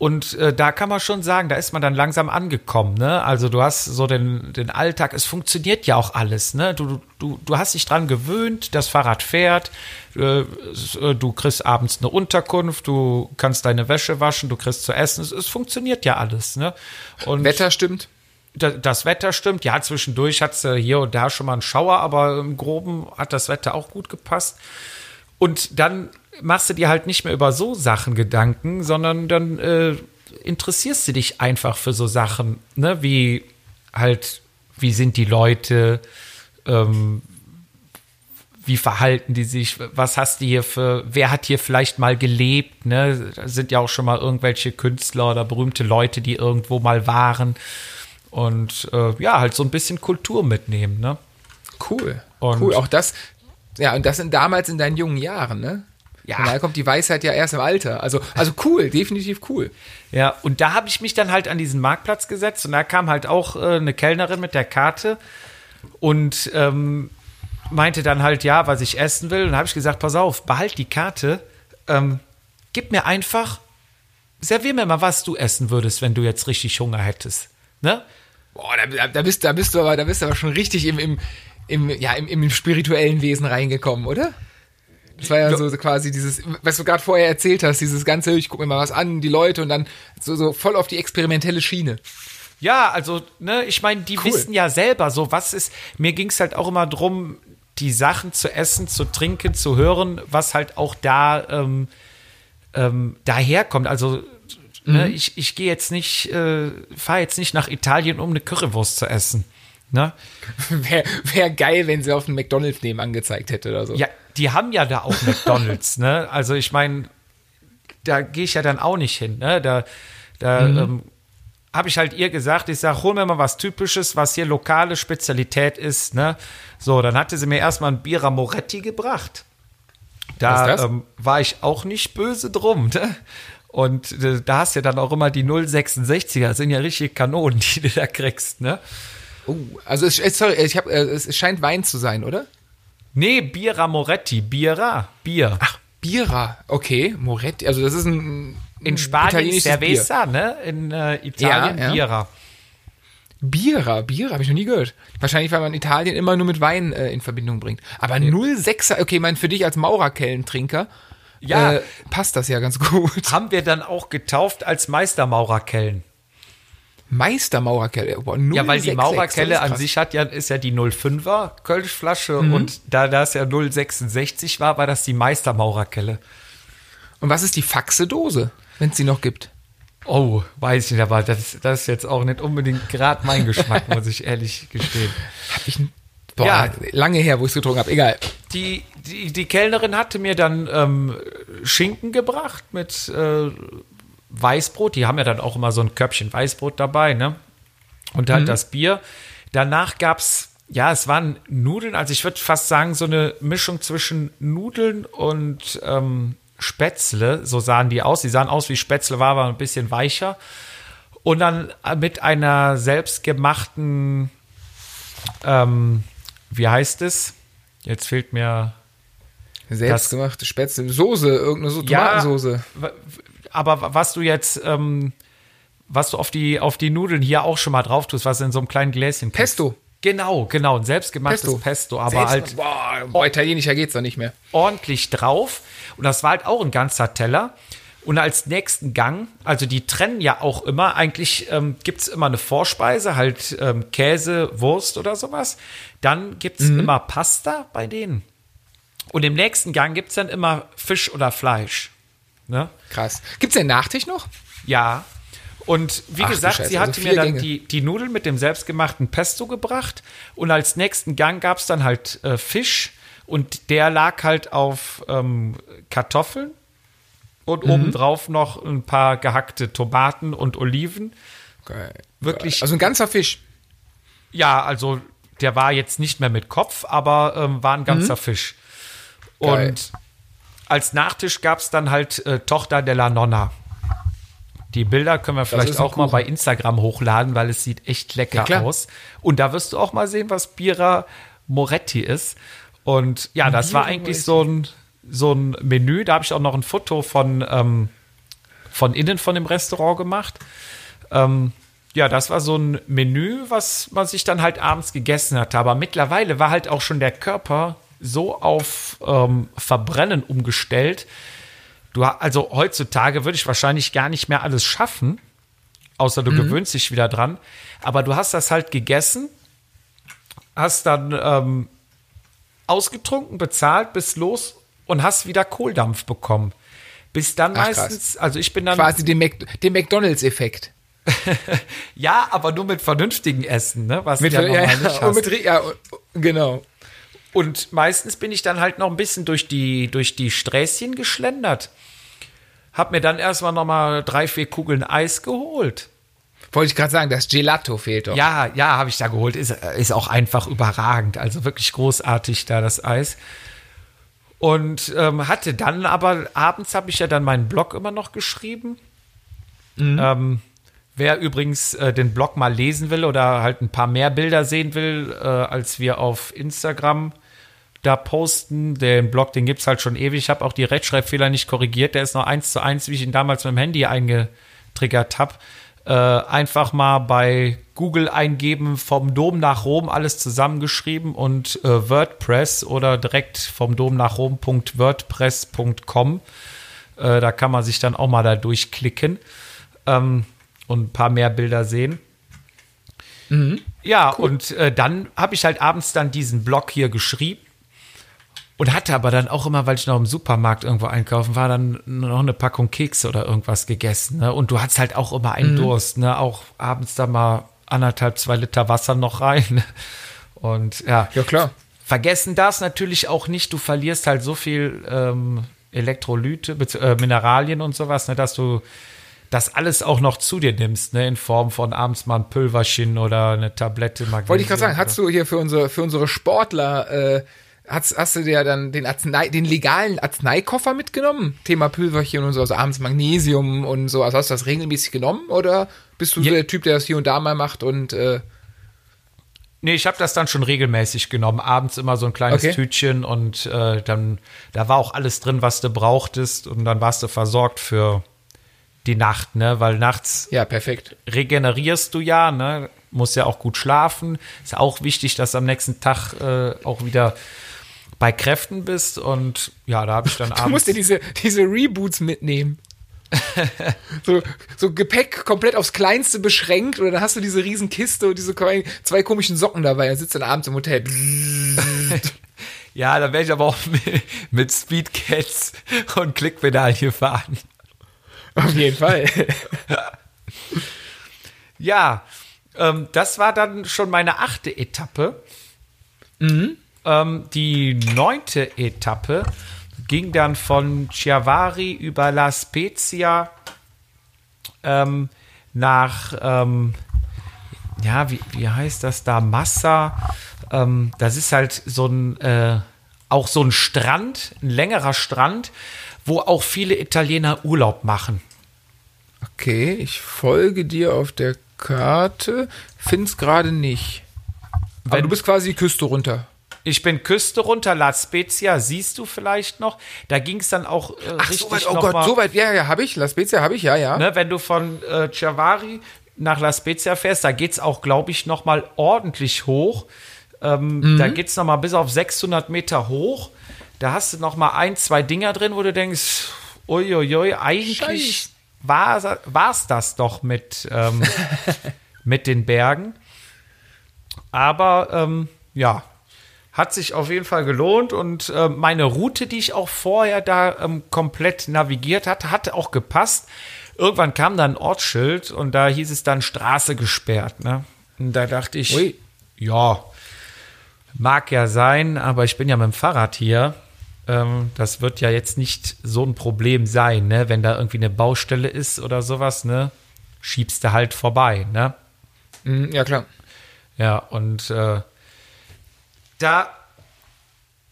Und äh, da kann man schon sagen, da ist man dann langsam angekommen. Ne? Also du hast so den, den Alltag, es funktioniert ja auch alles. Ne? Du, du, du hast dich dran gewöhnt, das Fahrrad fährt, äh, äh, du kriegst abends eine Unterkunft, du kannst deine Wäsche waschen, du kriegst zu essen. Es, es funktioniert ja alles. Ne? Und Wetter stimmt. Das Wetter stimmt. Ja, zwischendurch hat es hier und da schon mal einen Schauer, aber im Groben hat das Wetter auch gut gepasst. Und dann machst du dir halt nicht mehr über so Sachen Gedanken, sondern dann äh, interessierst du dich einfach für so Sachen, ne? Wie halt, wie sind die Leute, ähm, wie verhalten die sich, was hast du hier für, wer hat hier vielleicht mal gelebt, ne? Da sind ja auch schon mal irgendwelche Künstler oder berühmte Leute, die irgendwo mal waren. Und äh, ja, halt so ein bisschen Kultur mitnehmen, ne? Cool. Und cool. Auch das, ja, und das sind damals in deinen jungen Jahren, ne? Ja. Und da kommt die Weisheit ja erst im Alter. Also, also cool, definitiv cool. Ja, und da habe ich mich dann halt an diesen Marktplatz gesetzt und da kam halt auch äh, eine Kellnerin mit der Karte und ähm, meinte dann halt, ja, was ich essen will. Und dann habe ich gesagt, pass auf, behalt die Karte, ähm, gib mir einfach, servier mir mal, was du essen würdest, wenn du jetzt richtig Hunger hättest. Ne? Boah, da, da, bist, da bist du aber, da bist du aber schon richtig im, im, im, ja, im, im spirituellen Wesen reingekommen, oder? Das war ja so quasi dieses, was du gerade vorher erzählt hast, dieses ganze, ich gucke mir mal was an, die Leute und dann so, so voll auf die experimentelle Schiene. Ja, also, ne, ich meine, die cool. wissen ja selber so, was ist, mir ging es halt auch immer drum, die Sachen zu essen, zu trinken, zu hören, was halt auch da ähm, ähm, daherkommt. Also, ne, mhm. ich, ich gehe jetzt nicht, äh, fahre jetzt nicht nach Italien, um eine Currywurst zu essen. Ne? Wäre wär geil, wenn sie auf den McDonalds neben angezeigt hätte oder so. Ja, die haben ja da auch McDonalds, ne? Also ich meine, da gehe ich ja dann auch nicht hin, ne? Da, da mhm. ähm, habe ich halt ihr gesagt, ich sage, hol mir mal was Typisches, was hier lokale Spezialität ist, ne? So, dann hatte sie mir erstmal ein Bira Moretti gebracht. Da ähm, war ich auch nicht böse drum, ne? Und äh, da hast du ja dann auch immer die 066er, das sind ja richtige Kanonen, die du da kriegst, ne? Oh, also es, sorry, ich hab, äh, es scheint Wein zu sein, oder? Nee, Bira Moretti, Bira, Bier. Ach, Bira, okay, Moretti, also das ist ein in Spanien Cerveza, Bier. ne? In äh, Italien ja, ja. Bira. Bira, Bira, habe ich noch nie gehört. Wahrscheinlich, weil man Italien immer nur mit Wein äh, in Verbindung bringt. Aber ja. 06er, okay, mein für dich als Maurerkellentrinker, ja, äh, passt das ja ganz gut. Haben wir dann auch getauft als Meistermaurerkellen. Meistermaurerkelle. Boah, ja, weil die Maurerkelle an sich hat ja, ist ja die 05er Kölschflasche mhm. und da das ja 066 war, war das die Meistermaurerkelle. Und was ist die Faxe-Dose, wenn es sie noch gibt? Oh, weiß ich nicht, aber das, das ist jetzt auch nicht unbedingt gerade mein Geschmack, muss ich ehrlich gestehen. Hab ich Boah, ja, lange her, wo ich es getrunken habe. Egal. Die, die, die Kellnerin hatte mir dann ähm, Schinken gebracht mit äh, Weißbrot. Die haben ja dann auch immer so ein Köpfchen Weißbrot dabei, ne? Und halt mhm. das Bier. Danach gab es, ja, es waren Nudeln, also ich würde fast sagen, so eine Mischung zwischen Nudeln und ähm, Spätzle. So sahen die aus. Die sahen aus wie Spätzle, war aber ein bisschen weicher. Und dann mit einer selbstgemachten, ähm, wie heißt es? Jetzt fehlt mir. Selbstgemachte Spätzle, Soße, irgendeine so Tomatensoße. Ja, aber was du jetzt, ähm, was du auf die, auf die Nudeln hier auch schon mal drauf tust, was in so einem kleinen Gläschen Pesto. Genau, genau, ein selbstgemachtes Pesto, Pesto aber Selbst, halt. Boah, boah, italienischer geht's doch nicht mehr. Ordentlich drauf. Und das war halt auch ein ganzer Teller. Und als nächsten Gang, also die trennen ja auch immer, eigentlich ähm, gibt es immer eine Vorspeise, halt ähm, Käse, Wurst oder sowas. Dann gibt es mhm. immer Pasta bei denen. Und im nächsten Gang gibt es dann immer Fisch oder Fleisch. Ne? Krass. Gibt es den Nachtisch noch? Ja. Und wie Ach, gesagt, sie hatte also mir dann die, die Nudeln mit dem selbstgemachten Pesto gebracht. Und als nächsten Gang gab es dann halt äh, Fisch. Und der lag halt auf ähm, Kartoffeln. Und mhm. obendrauf noch ein paar gehackte Tomaten und Oliven. Geil. Wirklich. Also ein ganzer Fisch. Ja, also der war jetzt nicht mehr mit Kopf, aber ähm, war ein ganzer Fisch. Geil. Als Nachtisch gab es dann halt äh, Tochter della Nonna. Die Bilder können wir vielleicht auch mal bei Instagram hochladen, weil es sieht echt lecker klar. aus. Und da wirst du auch mal sehen, was Bira Moretti ist. Und ja, das war eigentlich so ein, so ein Menü. Da habe ich auch noch ein Foto von, ähm, von innen von dem Restaurant gemacht. Ähm, ja, das war so ein Menü, was man sich dann halt abends gegessen hat. Aber mittlerweile war halt auch schon der Körper so auf ähm, Verbrennen umgestellt. Du, also heutzutage würde ich wahrscheinlich gar nicht mehr alles schaffen, außer du gewöhnst dich wieder dran. Aber du hast das halt gegessen, hast dann ähm, ausgetrunken, bezahlt, bist los und hast wieder Kohldampf bekommen. Bis dann Ach, krass. meistens, also ich bin dann Quasi den, Mac den McDonalds-Effekt. Ja, aber nur mit vernünftigen Essen, ne? Was Mit, ja, ja, ja, und mit, ja, genau. Und meistens bin ich dann halt noch ein bisschen durch die, durch die Sträßchen geschlendert. Hab mir dann erstmal noch mal drei, vier Kugeln Eis geholt. Wollte ich gerade sagen, das Gelato fehlt doch. Ja, ja, habe ich da geholt. Ist, ist auch einfach überragend. Also wirklich großartig da das Eis. Und ähm, hatte dann aber abends habe ich ja dann meinen Blog immer noch geschrieben. Ähm, wer übrigens äh, den Blog mal lesen will oder halt ein paar mehr Bilder sehen will, äh, als wir auf Instagram da posten, den Blog, den gibt's halt schon ewig. Ich habe auch die Rechtschreibfehler nicht korrigiert. Der ist noch eins zu eins, wie ich ihn damals mit dem Handy eingetriggert habe. Äh, einfach mal bei Google eingeben, vom Dom nach Rom, alles zusammengeschrieben und äh, WordPress oder direkt vom Dom nach Rom.wordpress.com. Äh, da kann man sich dann auch mal da durchklicken ähm, und ein paar mehr Bilder sehen. Ja, und äh, dann habe ich halt abends dann diesen Blog hier geschrieben und hatte aber dann auch immer, weil ich noch im Supermarkt irgendwo einkaufen war, dann noch eine Packung Kekse oder irgendwas gegessen. Ne? Und du hattest halt auch immer einen Durst, ne? Auch abends da mal anderthalb, zwei Liter Wasser noch rein. Und ja, Ja, klar. vergessen darfst natürlich auch nicht, du verlierst halt so viel ähm, Elektrolyte, äh, Mineralien und sowas, ne, dass du das alles auch noch zu dir nimmst, ne, in Form von abends mal ein Pülverchen oder eine Tablette Magnesium. Wollte ich gerade sagen, hast du hier für unsere, für unsere Sportler, äh, hast, hast du dir dann den Arznei, den legalen Arzneikoffer mitgenommen? Thema Pülverchen und so, also abends Magnesium und so. Also hast du das regelmäßig genommen oder bist du so Ja. der Typ, der das hier und da mal macht und äh, Nee, ich habe das dann schon regelmäßig genommen. Abends immer so ein kleines Okay. Tütchen und äh, dann, da war auch alles drin, was du brauchtest und dann warst du versorgt für die Nacht, ne? Weil nachts ja, perfekt. regenerierst du ja, ne? Musst ja auch gut schlafen. Ist auch wichtig, dass am nächsten Tag äh, auch wieder bei Kräften bist. Und ja, da habe ich dann Du musst abends. dir diese, diese Reboots mitnehmen. so, so Gepäck komplett aufs Kleinste beschränkt oder dann hast du diese riesen Kiste und diese zwei komischen Socken dabei. Dann sitzt dann abends im Hotel. Ja, da wäre ich aber auch mit, mit Speedcats und Klickpedalie fahren. Auf jeden Fall. Ja, ähm, das war dann schon meine achte Etappe. Ähm, die neunte Etappe ging dann von Chiavari über La Spezia ähm, nach, ähm, ja, wie, wie heißt das da? Massa. Ähm, das ist halt so ein, äh, auch so ein Strand, ein längerer Strand, wo auch viele Italiener Urlaub machen. Okay, ich folge dir auf der Karte. Find's gerade nicht. Aber Wenn- du bist quasi die Küste runter. Ich bin Küste runter, La Spezia, siehst du vielleicht noch. Da ging es dann auch äh, richtig so weit, oh Gott, mal, so weit. Ja, ja, habe ich. La Spezia habe ich, ja, ja. ne, wenn du von äh, Chiavari nach La Spezia fährst, da geht es auch, glaube ich, noch mal ordentlich hoch. Ähm, Mhm. Da geht es noch mal bis auf 600 Meter hoch. Da hast du noch mal ein, zwei Dinger drin, wo du denkst, uiuiui, eigentlich war es das doch mit, ähm, mit den Bergen. Aber ähm, ja, hat sich auf jeden Fall gelohnt und äh, meine Route, die ich auch vorher da ähm, komplett navigiert hatte, hatte auch gepasst. Irgendwann kam dann ein Ortsschild und da hieß es dann Straße gesperrt. Ne? Und da dachte ich, Ui. ja, mag ja sein, aber ich bin ja mit dem Fahrrad hier. Ähm, das wird ja jetzt nicht so ein Problem sein, ne? wenn da irgendwie eine Baustelle ist oder sowas. Ne? schiebst du halt vorbei, ne? Mhm, ja, klar. Ja, und äh, da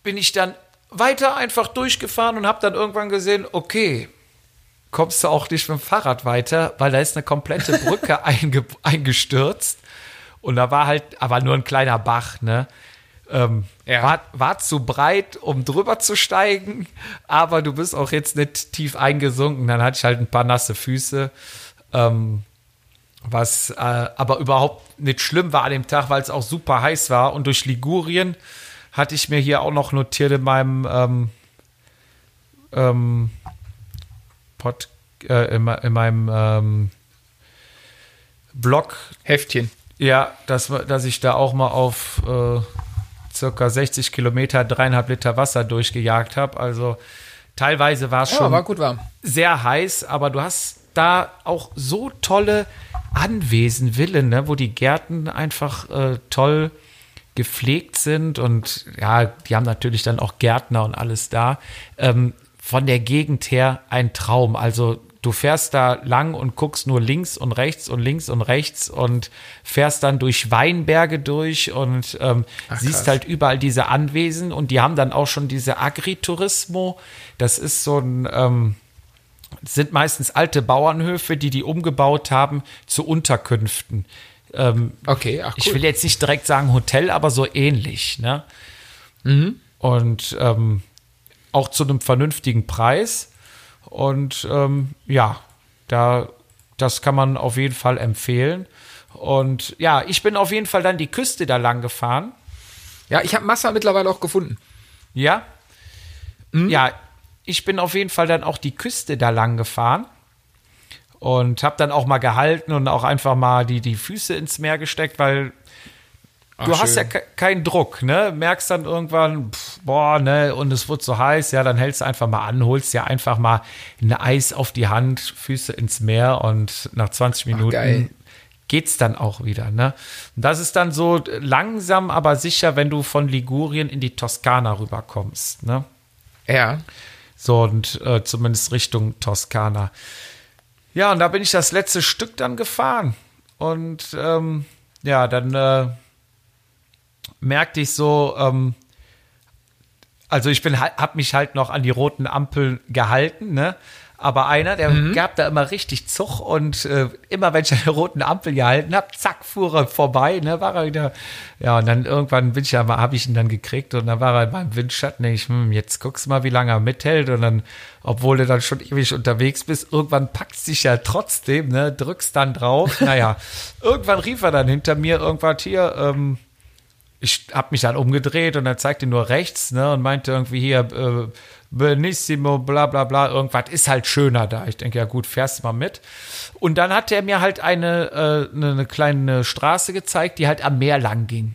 bin ich dann weiter einfach durchgefahren und habe dann irgendwann gesehen, okay, kommst du auch nicht mit dem Fahrrad weiter, weil da ist eine komplette Brücke einge eingestürzt und da war halt aber nur ein kleiner Bach, ne? Ähm, Ja. war, war zu breit, um drüber zu steigen, aber du bist auch jetzt nicht tief eingesunken. Dann hatte ich halt ein paar nasse Füße. Ähm, was äh, aber überhaupt nicht schlimm war an dem Tag, weil es auch super heiß war. Und durch Ligurien hatte ich mir hier auch noch notiert in meinem ähm, ähm, Pod, äh, in, in meinem ähm, Blog, Heftchen. ja, dass, dass ich da auch mal auf äh, circa 60 Kilometer dreieinhalb Liter Wasser durchgejagt habe. Also teilweise war es Ja, schon war gut warm. sehr heiß, aber du hast da auch so tolle Anwesen, Villen, ne, wo die Gärten einfach äh, toll gepflegt sind und ja, die haben natürlich dann auch Gärtner und alles da. Ähm, von der Gegend her ein Traum. Also du fährst da lang und guckst nur links und rechts und links und rechts und fährst dann durch Weinberge durch und ähm, siehst krass. halt überall diese Anwesen und die haben dann auch schon diese Agriturismo. Das ist so ein ähm, sind meistens alte Bauernhöfe, die die umgebaut haben zu Unterkünften. Ähm, Okay, ach cool. Ich will jetzt nicht direkt sagen Hotel, aber so ähnlich. Ne? Und ähm, auch zu einem vernünftigen Preis. Und ähm, ja, da, das kann man auf jeden Fall empfehlen. Und ja, ich bin auf jeden Fall dann die Küste da lang gefahren. ja, ich habe Massa mittlerweile auch gefunden. Ja. Ja, ich bin auf jeden Fall dann auch die Küste da lang gefahren und habe dann auch mal gehalten und auch einfach mal die, die Füße ins Meer gesteckt, weil du hast ja schön. ke keinen Druck, ne? Merkst dann irgendwann, pff, boah, ne, und es wird so heiß, ja, dann hältst du einfach mal an, holst dir einfach mal ein Eis auf die Hand, Füße ins Meer und nach 20 Minuten geil. geht's dann auch wieder, ne? Und das ist dann so langsam, aber sicher, wenn du von Ligurien in die Toskana rüberkommst, ne? Ja. So, und äh, zumindest Richtung Toskana. Ja, und da bin ich das letzte Stück dann gefahren. Und ähm, ja, dann äh, merkte ich so, ähm, also ich bin, hab mich halt noch an die roten Ampeln gehalten, ne? Aber einer, der gab da immer richtig Zug und äh, immer wenn ich an der roten Ampel gehalten habe, zack, fuhr er vorbei, ne, war er wieder, ja, und dann irgendwann bin ich ja mal, habe ich ihn dann gekriegt und dann war er in meinem Windschatten, ich, hm, jetzt guckst du mal, wie lange er mithält und dann, obwohl du dann schon ewig unterwegs bist, irgendwann packst dich ja trotzdem, ne, drückst dann drauf, naja, irgendwann rief er dann hinter mir irgendwas hier, ähm, ich habe mich dann umgedreht und er zeigte nur rechts, ne, und meinte irgendwie hier, äh, Benissimo, bla bla bla, irgendwas ist halt schöner da. Ich denke, ja gut, fährst mal mit. Und dann hat er mir halt eine, äh, eine, eine kleine Straße gezeigt, die halt am Meer lang ging.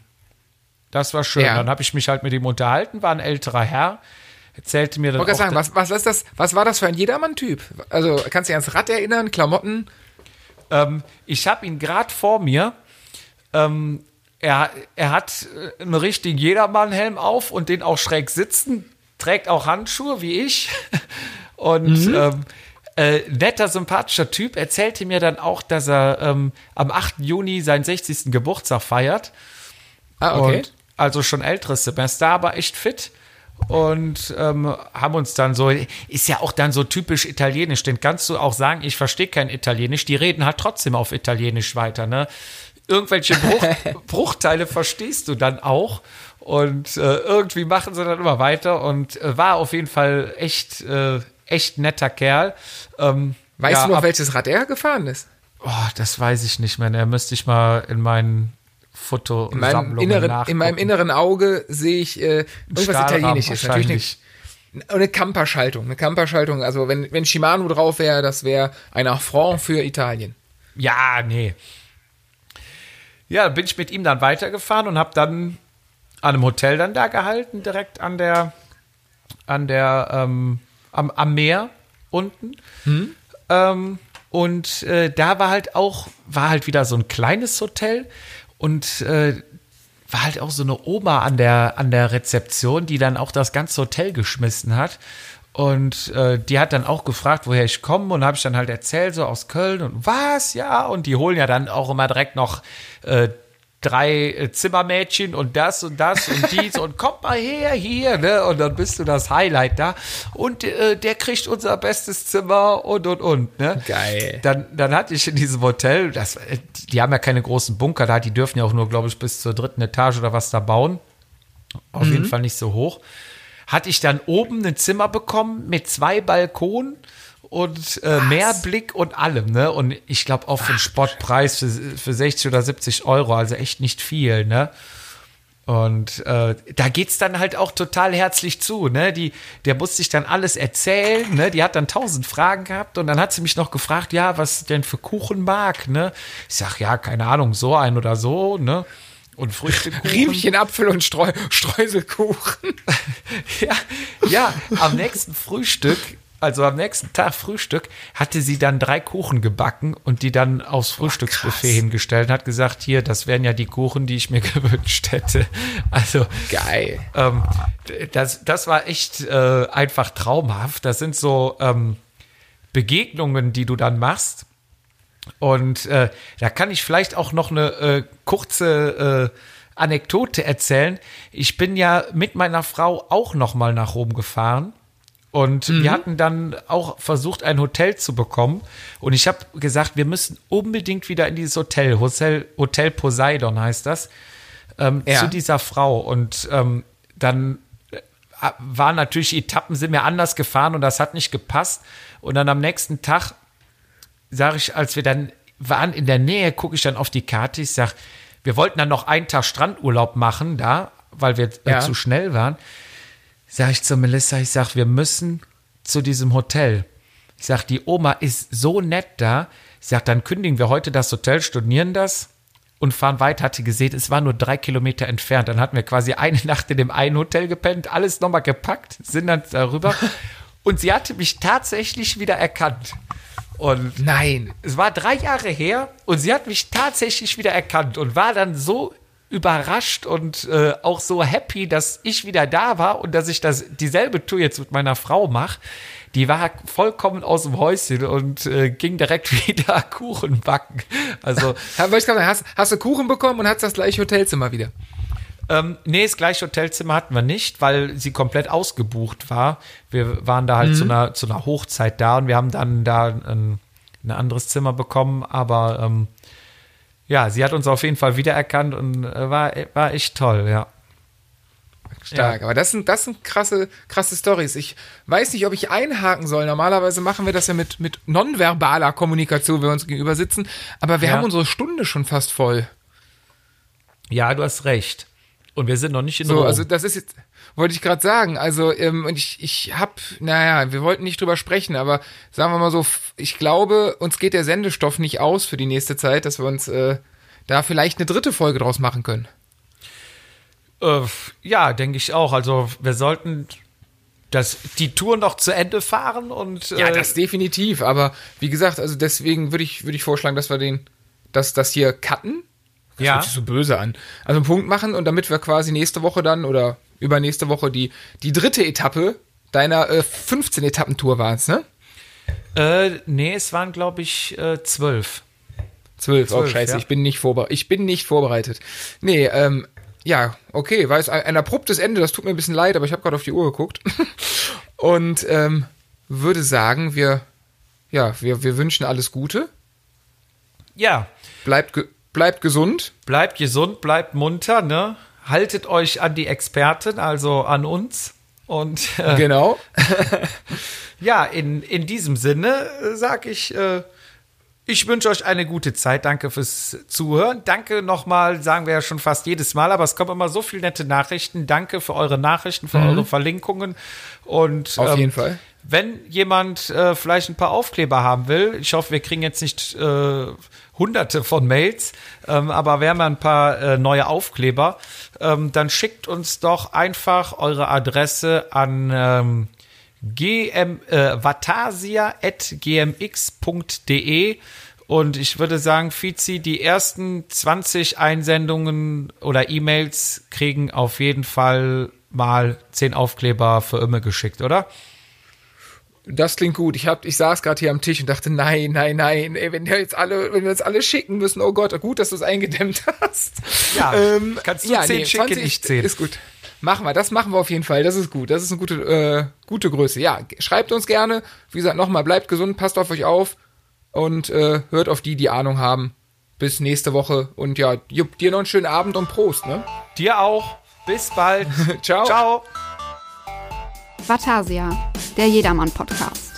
Das war schön. Ja. Dann habe ich mich halt mit ihm unterhalten, war ein älterer Herr, erzählte mir dann Ich auch, sagen, was, was ist das? Was war das für ein Jedermann-Typ? Also, kannst du dich ans Rad erinnern? Klamotten? Ähm, ich habe ihn gerade vor mir. Ähm, er, er hat äh, einen richtigen Jedermann-Helm auf und den auch schräg sitzen, trägt auch Handschuhe wie ich. Und ähm, äh, netter, sympathischer Typ erzählte mir dann auch, dass er ähm, am 8. Juni seinen 60. Geburtstag feiert. Ah, okay. Und also schon älteres Semester, aber echt fit. Und ähm, haben uns dann so, ist ja auch dann so typisch italienisch, denn kannst du auch sagen, ich verstehe kein Italienisch, die reden halt trotzdem auf Italienisch weiter, ne? Irgendwelche Bruch, Bruchteile verstehst du dann auch. Und äh, irgendwie machen sie dann immer weiter und äh, war auf jeden Fall echt, äh, echt netter Kerl. Ähm, Weißt ja, du noch, ab- welches Rad er gefahren ist? Oh, das weiß ich nicht mehr. Da müsste ich mal in meinen Foto In meinem, inneren, in meinem inneren Auge sehe ich äh, irgendwas Italienisches. Natürlich eine, eine Camperschaltung. Eine Camperschaltung. Also, wenn, wenn Shimano drauf wäre, das wäre ein Affront für Italien. Ja, nee. Ja, bin ich mit ihm dann weitergefahren und habe dann an einem Hotel dann da gehalten, direkt an der, an der, ähm, am, am Meer unten. Ähm, und äh, da war halt auch, war halt wieder so ein kleines Hotel und äh, war halt auch so eine Oma an der, an der Rezeption, die dann auch das ganze Hotel geschmissen hat. Und äh, die hat dann auch gefragt, woher ich komme und habe ich dann halt erzählt, so aus Köln und was, ja. Und die holen ja dann auch immer direkt noch äh, drei äh, Zimmermädchen und das und das und dies und kommt mal her hier, ne? Und dann bist du das Highlight da. Und äh, der kriegt unser bestes Zimmer und und und, ne? Geil. Dann, dann hatte ich in diesem Hotel, das, äh, die haben ja keine großen Bunker da, die dürfen ja auch nur, glaube ich, bis zur dritten Etage oder was da bauen. Auf jeden Fall nicht so hoch. Hatte ich dann oben ein Zimmer bekommen mit zwei Balkonen und äh, Meerblick und allem, ne? Und ich glaube auch für einen Spottpreis für, für 60 oder 70 Euro, also echt nicht viel, ne? Und äh, da geht's dann halt auch total herzlich zu, ne? Die, der muss sich dann alles erzählen, ne? Die hat dann tausend Fragen gehabt und dann hat sie mich noch gefragt, ja, was denn für Kuchen mag, ne? Ich sag, ja, keine Ahnung, so ein oder so, ne? Und Früchtekuchen. Riemchen, Apfel und Streu Streuselkuchen. ja, ja, am nächsten Frühstück, also am nächsten Tag Frühstück, hatte sie dann drei Kuchen gebacken und die dann aufs Frühstücksbuffet hingestellt und hat gesagt, hier, das wären ja die Kuchen, die ich mir gewünscht hätte. Also Geil. ähm, das, das war echt äh, einfach traumhaft. Das sind so ähm, Begegnungen, die du dann machst. Und äh, da kann ich vielleicht auch noch eine äh, kurze äh, Anekdote erzählen. Ich bin ja mit meiner Frau auch noch mal nach Rom gefahren. Und wir hatten dann auch versucht, ein Hotel zu bekommen. Und ich habe gesagt, wir müssen unbedingt wieder in dieses Hotel. Hotel, Hotel Poseidon heißt das. Ähm, Ja. Zu dieser Frau. Und ähm, dann äh, waren natürlich Etappen, sind wir anders gefahren und das hat nicht gepasst. Und dann am nächsten Tag sage ich, als wir dann waren in der Nähe, gucke ich dann auf die Karte, ich sage, wir wollten dann noch einen Tag Strandurlaub machen da, weil wir Ja. zu schnell waren. Sage ich zu Melissa, ich sage, wir müssen zu diesem Hotel. Ich sage, die Oma ist so nett da. Ich sage, dann kündigen wir heute das Hotel, stornieren das und fahren weiter. Hatte gesehen, es war nur drei Kilometer entfernt. Dann hatten wir quasi eine Nacht in dem einen Hotel gepennt, alles nochmal gepackt, sind dann darüber. Und sie hatte mich tatsächlich wieder erkannt. Und Nein. es war drei Jahre her und sie hat mich tatsächlich wieder erkannt und war dann so überrascht und äh, auch so happy, dass ich wieder da war und dass ich das dieselbe Tour jetzt mit meiner Frau mache. Die war vollkommen aus dem Häuschen und äh, ging direkt wieder Kuchen backen. Also, Hast, hast du Kuchen bekommen und hast das gleiche Hotelzimmer wieder? Ähm, nee, das gleiche Hotelzimmer hatten wir nicht, weil sie komplett ausgebucht war. Wir waren da halt zu, einer, zu einer Hochzeit da und wir haben dann da ein, ein anderes Zimmer bekommen, aber ähm, ja, sie hat uns auf jeden Fall wiedererkannt und äh, war, war echt toll, ja. Stark, aber das sind, das sind krasse, krasse Stories. Ich weiß nicht, ob ich einhaken soll. Normalerweise machen wir das ja mit, mit nonverbaler Kommunikation, wenn wir uns gegenüber sitzen. Aber wir Ja. haben unsere Stunde schon fast voll. Ja, du hast recht. Und wir sind noch nicht in So, Rom. also das ist jetzt, wollte ich gerade sagen. Also, ähm, und ich, ich hab, naja, wir wollten nicht drüber sprechen, aber sagen wir mal so, ich glaube, uns geht der Sendestoff nicht aus für die nächste Zeit, dass wir uns äh, da vielleicht eine dritte Folge draus machen können. Äh, ja, denke ich auch. Also wir sollten das, die Tour noch zu Ende fahren und Ja, äh, das definitiv. Aber wie gesagt, also deswegen würde ich, würde ich vorschlagen, dass wir den, dass das hier cutten. Das Ja. hört sich so böse an. Also einen Punkt machen und damit wir quasi nächste Woche dann oder übernächste Woche die, die dritte Etappe deiner äh, 15 Etappentour war es, ne? äh, nee, es waren glaube ich äh, zwölf. Zwölf, oh scheiße, ja. ich bin nicht vorbereitet. Ich bin nicht vorbereitet. Nee, ähm, ja, okay, war es ein, ein abruptes Ende, das tut mir ein bisschen leid, aber ich habe gerade auf die Uhr geguckt. Und ähm, würde sagen, wir, ja, wir, wir wünschen alles Gute. Ja, Bleibt, ge bleibt gesund. bleibt gesund, bleibt munter, ne? Haltet euch an die Experten, also an uns. Und äh, Genau. ja, in, in diesem Sinne äh, sage ich, äh, ich wünsche euch eine gute Zeit. Danke fürs Zuhören. Danke nochmal, sagen wir ja schon fast jedes Mal, aber es kommen immer so viele nette Nachrichten. Danke für eure Nachrichten, für eure Verlinkungen. Und Mhm. ähm, Auf jeden Fall. Wenn jemand äh, vielleicht ein paar Aufkleber haben will, ich hoffe, wir kriegen jetzt nicht äh, hunderte von Mails, ähm, aber wir haben ein paar äh, neue Aufkleber, ähm, dann schickt uns doch einfach eure Adresse an ähm, gm, äh, vatasia.gmx.de und ich würde sagen, Fizi, die ersten 20 Einsendungen oder E-Mails kriegen auf jeden Fall mal 10 Aufkleber für immer geschickt, oder? Das klingt gut. Ich, hab, ich saß gerade hier am Tisch und dachte, nein, nein, nein, ey, wenn wir jetzt alle, wenn wir jetzt alle schicken müssen, oh Gott, gut, dass du es eingedämmt hast. Ja, ähm, kannst du zehn schicken, 20 ich zehn. Ist gut. Machen wir, das machen wir auf jeden Fall. Das ist gut. Das ist eine gute, äh, gute Größe. Ja, schreibt uns gerne. Wie gesagt, nochmal, bleibt gesund, passt auf euch auf und äh, hört auf die, die Ahnung haben. Bis nächste Woche. Und ja, Jupp, dir noch einen schönen Abend und Prost, ne? Dir auch. Bis bald. Ciao. Ciao. Vatasia, der Jedermann-Podcast.